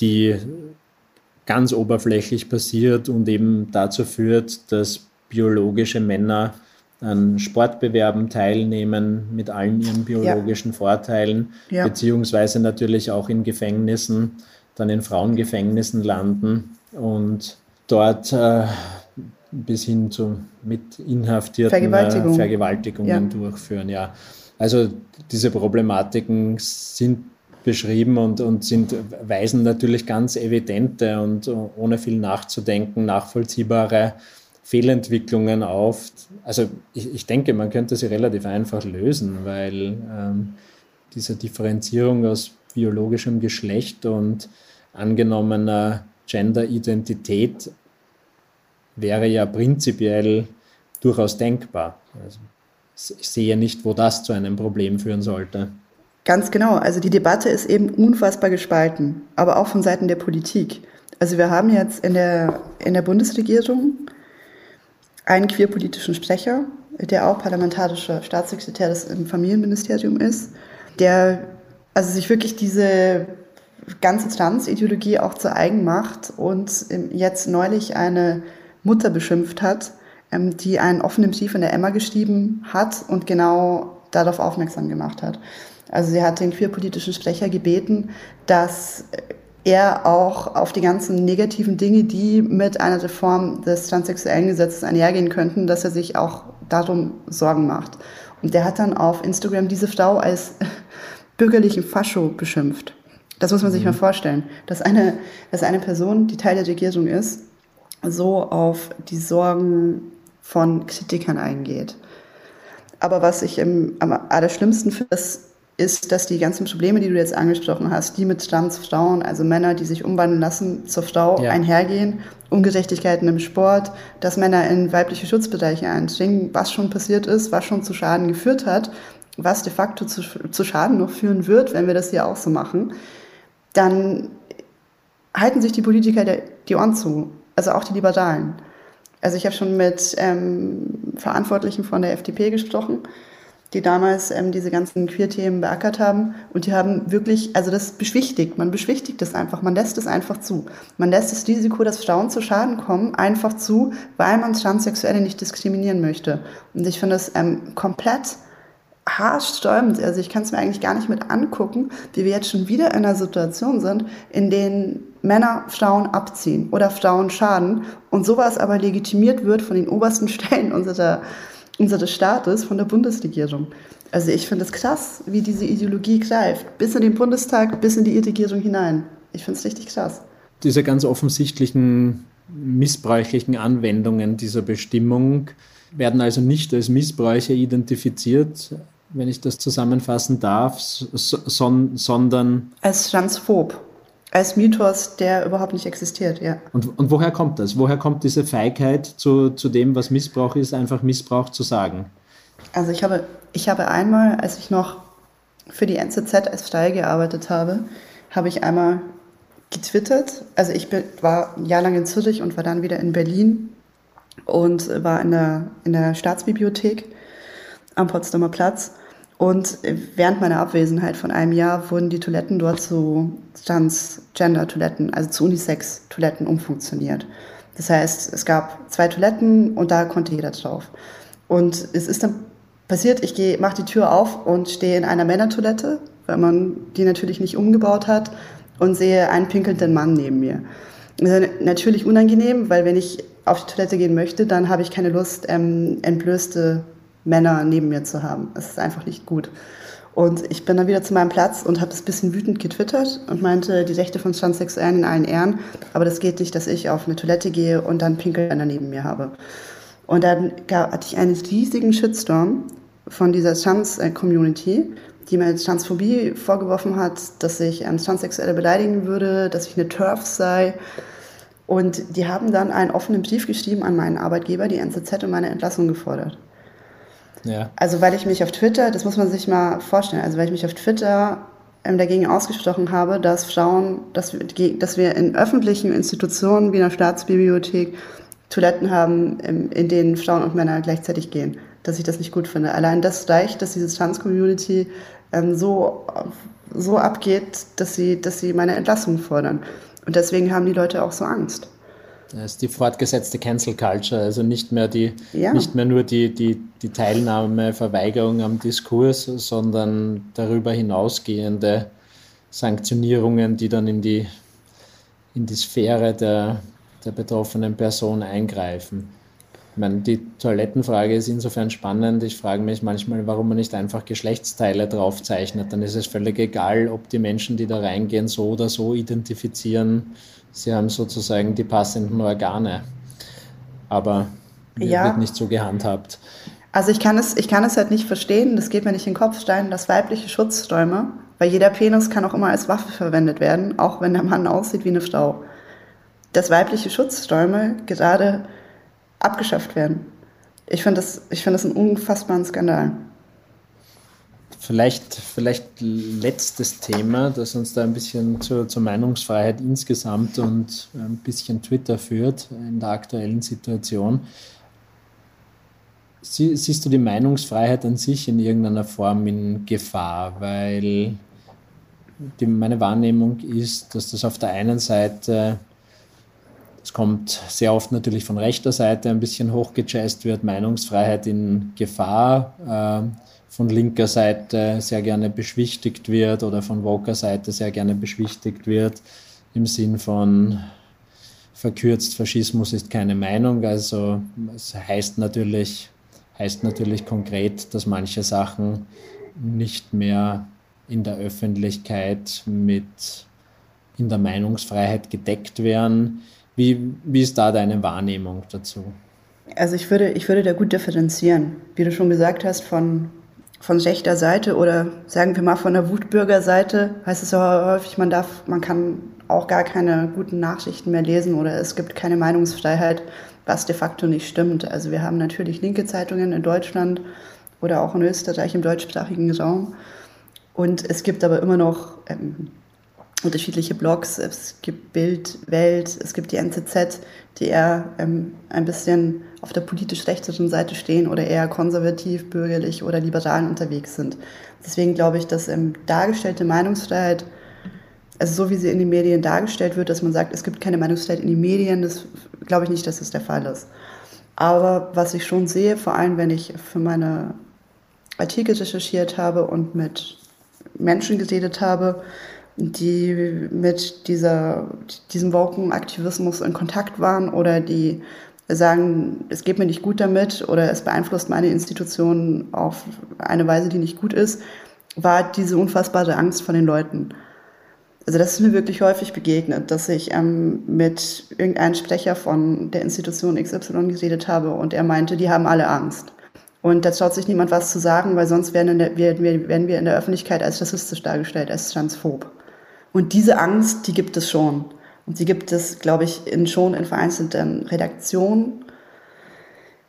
die ganz oberflächlich passiert und eben dazu führt, dass biologische Männer an Sportbewerben teilnehmen mit allen ihren biologischen ja. Vorteilen, ja. beziehungsweise natürlich auch in Gefängnissen, dann in Frauengefängnissen landen und dort äh, bis hin zu mit inhaftierten Vergewaltigung. Vergewaltigungen ja. durchführen. Ja. Also diese Problematiken sind beschrieben und, und sind, weisen natürlich ganz evidente und ohne viel nachzudenken nachvollziehbare Fehlentwicklungen auf. Also ich, ich denke, man könnte sie relativ einfach lösen, weil ähm, diese Differenzierung aus biologischem Geschlecht und angenommener Gender-Identität wäre ja prinzipiell durchaus denkbar. Also ich sehe nicht, wo das zu einem Problem führen sollte. Ganz genau. Also die Debatte ist eben unfassbar gespalten, aber auch von Seiten der Politik. Also wir haben jetzt in der, in der Bundesregierung einen queerpolitischen Sprecher, der auch parlamentarischer Staatssekretär des im Familienministerium ist, der also sich wirklich diese ganze Transideologie auch zu eigen macht und jetzt neulich eine Mutter beschimpft hat, ähm, die einen offenen Brief in der Emma geschrieben hat und genau darauf aufmerksam gemacht hat. Also sie hat den queerpolitischen Sprecher gebeten, dass er auch auf die ganzen negativen Dinge, die mit einer Reform des transsexuellen Gesetzes einhergehen könnten, dass er sich auch darum Sorgen macht. Und der hat dann auf Instagram diese Frau als [laughs] bürgerlichen Fascho beschimpft. Das muss man sich mhm. mal vorstellen, dass eine, dass eine Person, die Teil der Regierung ist, so auf die Sorgen von Kritikern eingeht. Aber was ich im, am allerschlimmsten finde, ist, dass die ganzen Probleme, die du jetzt angesprochen hast, die mit Transfrauen, also Männer, die sich umwandeln lassen zur Frau, ja. einhergehen, Ungerechtigkeiten im Sport, dass Männer in weibliche Schutzbereiche eindringen, was schon passiert ist, was schon zu Schaden geführt hat, was de facto zu, zu Schaden noch führen wird, wenn wir das hier auch so machen, dann halten sich die Politiker die Ohren zu also auch die Liberalen. Also ich habe schon mit ähm, Verantwortlichen von der FDP gesprochen, die damals ähm, diese ganzen Queer-Themen beackert haben. Und die haben wirklich, also das beschwichtigt, man beschwichtigt das einfach, man lässt es einfach zu. Man lässt das Risiko, dass Frauen zu Schaden kommen, einfach zu, weil man Transsexuelle nicht diskriminieren möchte. Und ich finde das ähm, komplett haarsträubend. Also ich kann es mir eigentlich gar nicht mit angucken, wie wir jetzt schon wieder in einer Situation sind, in denen Männer Frauen abziehen oder Frauen schaden und sowas aber legitimiert wird von den obersten [laughs] Stellen unserer, unseres Staates von der Bundesregierung. Also ich finde es krass, wie diese Ideologie greift, bis in den Bundestag, bis in die Regierung hinein. Ich finde es richtig krass. Diese ganz offensichtlichen missbräuchlichen Anwendungen dieser Bestimmung werden also nicht als Missbräuche identifiziert, wenn ich das zusammenfassen darf, son sondern als transphob, als Mythos, der überhaupt nicht existiert, ja. Und, und woher kommt das? Woher kommt diese Feigheit zu, zu dem, was Missbrauch ist, einfach Missbrauch zu sagen? Also ich habe, ich habe einmal, als ich noch für die NZZ als Style gearbeitet habe, habe ich einmal getwittert. Also ich war ein Jahr lang in Zürich und war dann wieder in Berlin und war in der, in der Staatsbibliothek am Potsdamer Platz. Und während meiner Abwesenheit von einem Jahr wurden die Toiletten dort zu Transgender-Toiletten, also zu Unisex-Toiletten umfunktioniert. Das heißt, es gab zwei Toiletten und da konnte jeder drauf. Und es ist dann passiert, ich mache die Tür auf und stehe in einer Männertoilette, weil man die natürlich nicht umgebaut hat, und sehe einen pinkelnden Mann neben mir. Das ist natürlich unangenehm, weil wenn ich auf die Toilette gehen möchte, dann habe ich keine Lust, ähm, entblößte Männer neben mir zu haben. Das ist einfach nicht gut. Und ich bin dann wieder zu meinem Platz und habe das bisschen wütend getwittert und meinte, die Rechte von Transsexuellen in allen Ehren, aber das geht nicht, dass ich auf eine Toilette gehe und dann Pinkelmänner neben mir habe. Und dann hatte ich einen riesigen Shitstorm von dieser Trans-Community, die mir Transphobie vorgeworfen hat, dass ich ähm, Transsexuelle beleidigen würde, dass ich eine TERF sei. Und die haben dann einen offenen Brief geschrieben an meinen Arbeitgeber, die NZZ, und meine Entlassung gefordert. Ja. Also weil ich mich auf Twitter, das muss man sich mal vorstellen, also weil ich mich auf Twitter ähm, dagegen ausgesprochen habe, dass Frauen, dass wir, dass wir in öffentlichen Institutionen wie einer Staatsbibliothek Toiletten haben, in denen Frauen und Männer gleichzeitig gehen dass ich das nicht gut finde. Allein das reicht, dass diese Trans-Community ähm, so, so abgeht, dass sie, dass sie meine Entlassung fordern. Und deswegen haben die Leute auch so Angst. Das ist die fortgesetzte Cancel Culture, also nicht mehr, die, ja. nicht mehr nur die, die, die Teilnahme, Verweigerung am Diskurs, sondern darüber hinausgehende Sanktionierungen, die dann in die, in die Sphäre der, der betroffenen Person eingreifen. Ich meine, die Toilettenfrage ist insofern spannend. Ich frage mich manchmal, warum man nicht einfach Geschlechtsteile draufzeichnet. Dann ist es völlig egal, ob die Menschen, die da reingehen, so oder so identifizieren. Sie haben sozusagen die passenden Organe. Aber ja. wird nicht so gehandhabt. Also ich kann, es, ich kann es halt nicht verstehen, das geht mir nicht in den Kopf stein, dass weibliche Schutzräume, weil jeder Penis kann auch immer als Waffe verwendet werden, auch wenn der Mann aussieht wie eine Frau. Dass weibliche Schutzräume gerade abgeschafft werden. Ich finde das, find das einen unfassbaren Skandal. Vielleicht, vielleicht letztes Thema, das uns da ein bisschen zur, zur Meinungsfreiheit insgesamt und ein bisschen Twitter führt in der aktuellen Situation. Sie, siehst du die Meinungsfreiheit an sich in irgendeiner Form in Gefahr? Weil die, meine Wahrnehmung ist, dass das auf der einen Seite es kommt sehr oft natürlich von rechter Seite ein bisschen hochgejazzt wird, Meinungsfreiheit in Gefahr, äh, von linker Seite sehr gerne beschwichtigt wird oder von woker Seite sehr gerne beschwichtigt wird, im Sinn von verkürzt, Faschismus ist keine Meinung. Also es heißt natürlich, heißt natürlich konkret, dass manche Sachen nicht mehr in der Öffentlichkeit mit in der Meinungsfreiheit gedeckt werden. Wie, wie ist da deine Wahrnehmung dazu? Also ich würde, ich würde da gut differenzieren. Wie du schon gesagt hast, von, von rechter Seite oder sagen wir mal von der Wutbürgerseite heißt es ja häufig, man darf, man kann auch gar keine guten Nachrichten mehr lesen oder es gibt keine Meinungsfreiheit, was de facto nicht stimmt. Also wir haben natürlich linke Zeitungen in Deutschland oder auch in Österreich im deutschsprachigen Raum. Und es gibt aber immer noch ähm, unterschiedliche Blogs. Es gibt Bild, Welt, es gibt die NZZ, die eher ähm, ein bisschen auf der politisch rechteren Seite stehen oder eher konservativ, bürgerlich oder liberal unterwegs sind. Deswegen glaube ich, dass ähm, dargestellte Meinungsfreiheit, also so wie sie in den Medien dargestellt wird, dass man sagt, es gibt keine Meinungsfreiheit in den Medien, das glaube ich nicht, dass das der Fall ist. Aber was ich schon sehe, vor allem wenn ich für meine Artikel recherchiert habe und mit Menschen geredet habe, die mit dieser, diesem Woken-Aktivismus in Kontakt waren oder die sagen, es geht mir nicht gut damit oder es beeinflusst meine Institution auf eine Weise, die nicht gut ist, war diese unfassbare Angst von den Leuten. Also das ist mir wirklich häufig begegnet, dass ich ähm, mit irgendeinem Sprecher von der Institution XY geredet habe und er meinte, die haben alle Angst. Und da traut sich niemand was zu sagen, weil sonst werden, der, werden, wir, in der Öffentlichkeit als rassistisch dargestellt, als transphob. Und diese Angst, die gibt es schon. Und sie gibt es, glaube ich, in, schon in vereinzelten Redaktionen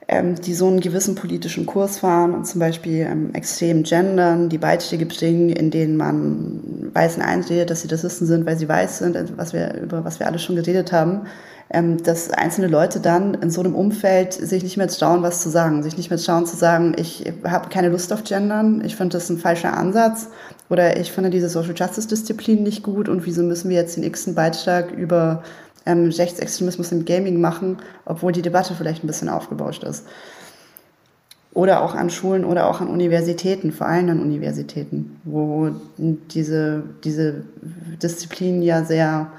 ähm, die so einen gewissen politischen Kurs fahren und zum Beispiel ähm, extrem gendern, die Beiträge bringen, in denen man Weißen einredet, dass sie Rassisten sind, weil sie weiß sind, also was wir, über was wir alle schon geredet haben, ähm, dass einzelne Leute dann in so einem Umfeld sich nicht mehr trauen, was zu sagen, sich nicht mehr trauen zu sagen, ich habe keine Lust auf Gendern, ich finde das ein falscher Ansatz oder ich finde diese Social Justice Disziplin nicht gut und wieso müssen wir jetzt den x Beitrag über ähm, Rechtsextremismus im Gaming machen, obwohl die Debatte vielleicht ein bisschen aufgebauscht ist. Oder auch an Schulen oder auch an Universitäten, vor allem an Universitäten, wo diese, diese Disziplinen ja sehr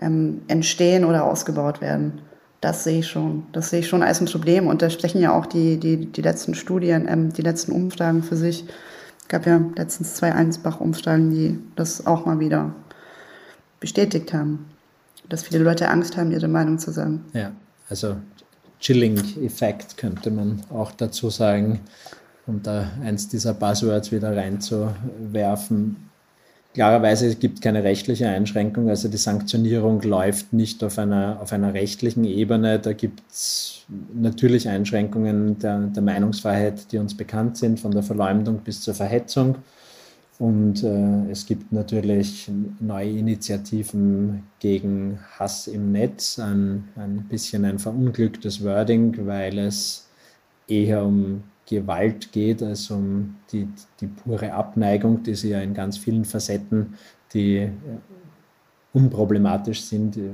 ähm, entstehen oder ausgebaut werden. Das sehe ich schon. Das sehe ich schon als ein Problem. Und da sprechen ja auch die, die, die letzten Studien, ähm, die letzten Umfragen für sich. Es gab ja letztens zwei Einsbach-Umfragen, die das auch mal wieder bestätigt haben dass viele Leute Angst haben, ihre Meinung zu sagen. Ja, also Chilling-Effekt könnte man auch dazu sagen, um da eins dieser Buzzwords wieder reinzuwerfen. Klarerweise gibt es keine rechtliche Einschränkung, also die Sanktionierung läuft nicht auf einer, auf einer rechtlichen Ebene. Da gibt es natürlich Einschränkungen der, der Meinungsfreiheit, die uns bekannt sind, von der Verleumdung bis zur Verhetzung. Und äh, es gibt natürlich neue Initiativen gegen Hass im Netz, ein, ein bisschen ein verunglücktes Wording, weil es eher um Gewalt geht als um die, die pure Abneigung, die sie ja in ganz vielen Facetten, die äh, unproblematisch sind äh,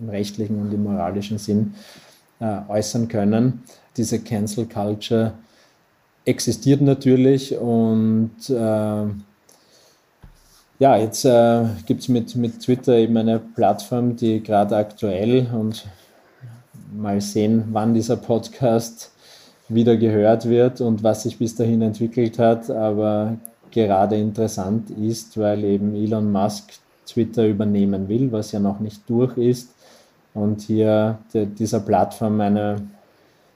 im rechtlichen und im moralischen Sinn, äh, äußern können. Diese Cancel Culture existiert natürlich und äh, ja, jetzt äh, gibt es mit, mit Twitter eben eine Plattform, die gerade aktuell und mal sehen, wann dieser Podcast wieder gehört wird und was sich bis dahin entwickelt hat, aber gerade interessant ist, weil eben Elon Musk Twitter übernehmen will, was ja noch nicht durch ist und hier de, dieser Plattform eine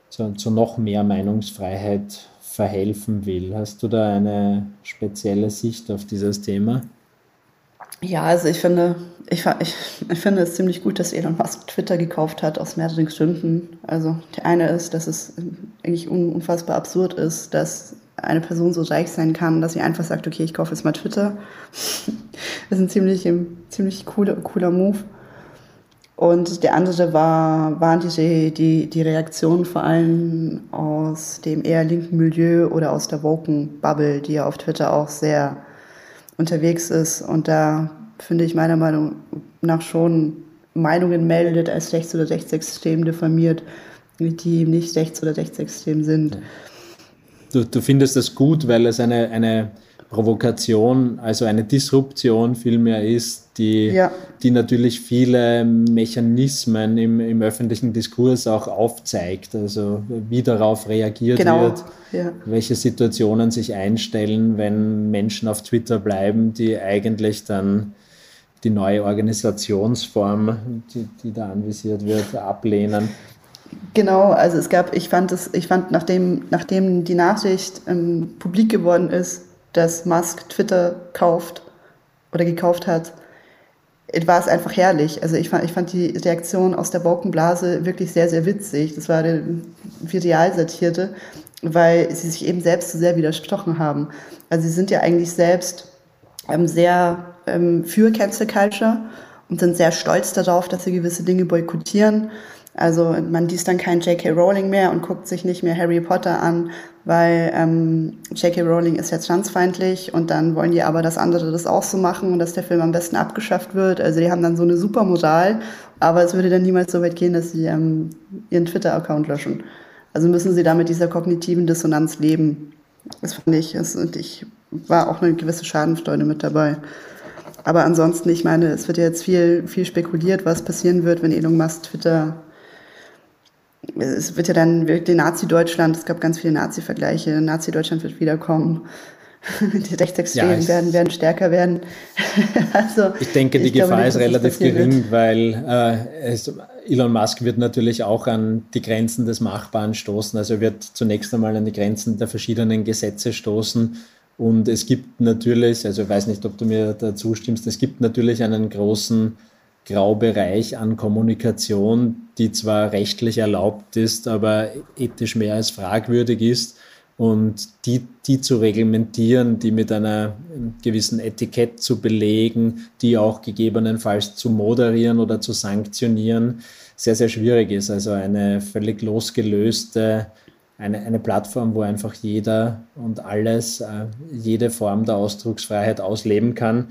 zu, zu noch mehr Meinungsfreiheit verhelfen will. Hast du da eine spezielle Sicht auf dieses Thema? Ja, also ich finde, ich, ich, ich finde es ziemlich gut, dass Elon Musk Twitter gekauft hat aus mehreren Gründen. Also der eine ist, dass es eigentlich unfassbar absurd ist, dass eine Person so reich sein kann, dass sie einfach sagt, okay, ich kaufe jetzt mal Twitter. [laughs] das ist ein ziemlich, ziemlich cooler, cooler Move. Und der andere war, waren die, die, die Reaktionen vor allem aus dem eher linken Milieu oder aus der Woken Bubble, die ja auf Twitter auch sehr unterwegs ist und da finde ich meiner Meinung nach schon Meinungen meldet als rechts- oder rechtsextrem diffamiert, die nicht rechts- oder rechtsextrem sind. Du, du findest das gut, weil es eine, eine Provokation, also eine Disruption vielmehr ist, die, ja. die natürlich viele Mechanismen im, im öffentlichen Diskurs auch aufzeigt. Also wie darauf reagiert genau. wird, ja. welche Situationen sich einstellen, wenn Menschen auf Twitter bleiben, die eigentlich dann die neue Organisationsform, die, die da anvisiert wird, ablehnen. Genau, also es gab, ich fand es, ich fand, nachdem, nachdem die Nachricht ähm, publik geworden ist, dass Musk Twitter kauft oder gekauft hat, war es einfach herrlich. Also ich fand, ich fand die Reaktion aus der Balkenblase wirklich sehr, sehr witzig. Das war eine Virial satierte, weil sie sich eben selbst so sehr widersprochen haben. Also sie sind ja eigentlich selbst ähm, sehr ähm, für Cancel Culture und sind sehr stolz darauf, dass sie gewisse Dinge boykottieren. Also man liest dann kein J.K. Rowling mehr und guckt sich nicht mehr Harry Potter an, weil ähm, J.K. Rowling ist ja transfeindlich und dann wollen die aber, dass andere das auch so machen und dass der Film am besten abgeschafft wird. Also die haben dann so eine super Moral, aber es würde dann niemals so weit gehen, dass sie ähm, ihren Twitter-Account löschen. Also müssen sie da mit dieser kognitiven Dissonanz leben. Das fand ich, das, und ich war auch eine gewisse Schadenfreude mit dabei. Aber ansonsten, ich meine, es wird ja jetzt viel, viel spekuliert, was passieren wird, wenn Elon Musk Twitter es wird ja dann wirklich Nazi-Deutschland, es gab ganz viele Nazi-Vergleiche, Nazi-Deutschland wird wiederkommen. [laughs] Die Rechtsextremen ja, werden, werden stärker werden. [laughs] also, ich denke, die ich Gefahr glaube, ist relativ gering, wird. weil äh, es, Elon Musk wird natürlich auch an die Grenzen des Machbaren stoßen. Also er wird zunächst einmal an die Grenzen der verschiedenen Gesetze stoßen. Und es gibt natürlich, also ich weiß nicht, ob du mir da zustimmst, es gibt natürlich einen großen Graubereich an Kommunikation, die zwar rechtlich erlaubt ist, aber ethisch mehr als fragwürdig ist. Und die, die zu reglementieren, die mit einer gewissen Etikett zu belegen, die auch gegebenenfalls zu moderieren oder zu sanktionieren, sehr, sehr schwierig ist. Also eine völlig losgelöste, eine, eine Plattform, wo einfach jeder und alles, äh, jede Form der Ausdrucksfreiheit ausleben kann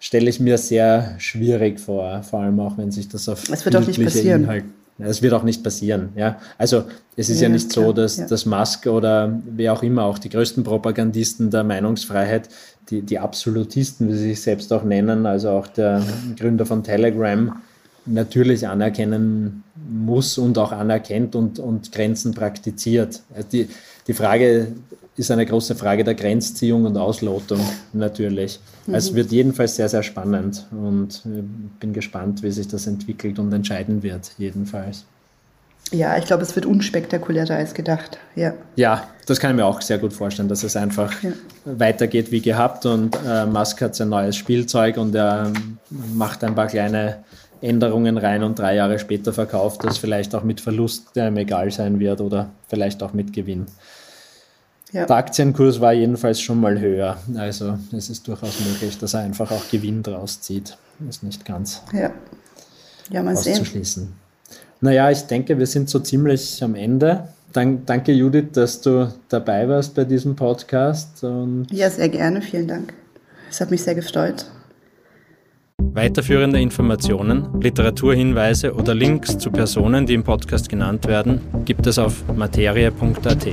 stelle ich mir sehr schwierig vor, vor allem auch wenn sich das auf es wird auch nicht passieren. Inhalt es wird auch nicht passieren. Ja? Also es ist ja, ja nicht klar, so, dass, ja. dass Musk oder wer auch immer, auch die größten Propagandisten der Meinungsfreiheit, die, die Absolutisten, wie sie sich selbst auch nennen, also auch der Gründer von Telegram, natürlich anerkennen muss und auch anerkennt und, und Grenzen praktiziert. Also die, die Frage ist eine große Frage der Grenzziehung und Auslotung natürlich. Mhm. Es wird jedenfalls sehr, sehr spannend und bin gespannt, wie sich das entwickelt und entscheiden wird, jedenfalls. Ja, ich glaube, es wird unspektakulärer als gedacht. Ja, ja das kann ich mir auch sehr gut vorstellen, dass es einfach ja. weitergeht wie gehabt und äh, Musk hat sein neues Spielzeug und er macht ein paar kleine Änderungen rein und drei Jahre später verkauft das vielleicht auch mit Verlust, der ihm egal sein wird oder vielleicht auch mit Gewinn. Ja. Der Aktienkurs war jedenfalls schon mal höher. Also es ist durchaus möglich, dass er einfach auch Gewinn draus zieht. Ist nicht ganz ja. Ja, mal auszuschließen. Sehen. Naja, ich denke, wir sind so ziemlich am Ende. Dank, danke, Judith, dass du dabei warst bei diesem Podcast. Ja, sehr gerne. Vielen Dank. Es hat mich sehr gefreut. Weiterführende Informationen, Literaturhinweise oder Links zu Personen, die im Podcast genannt werden, gibt es auf materie.at.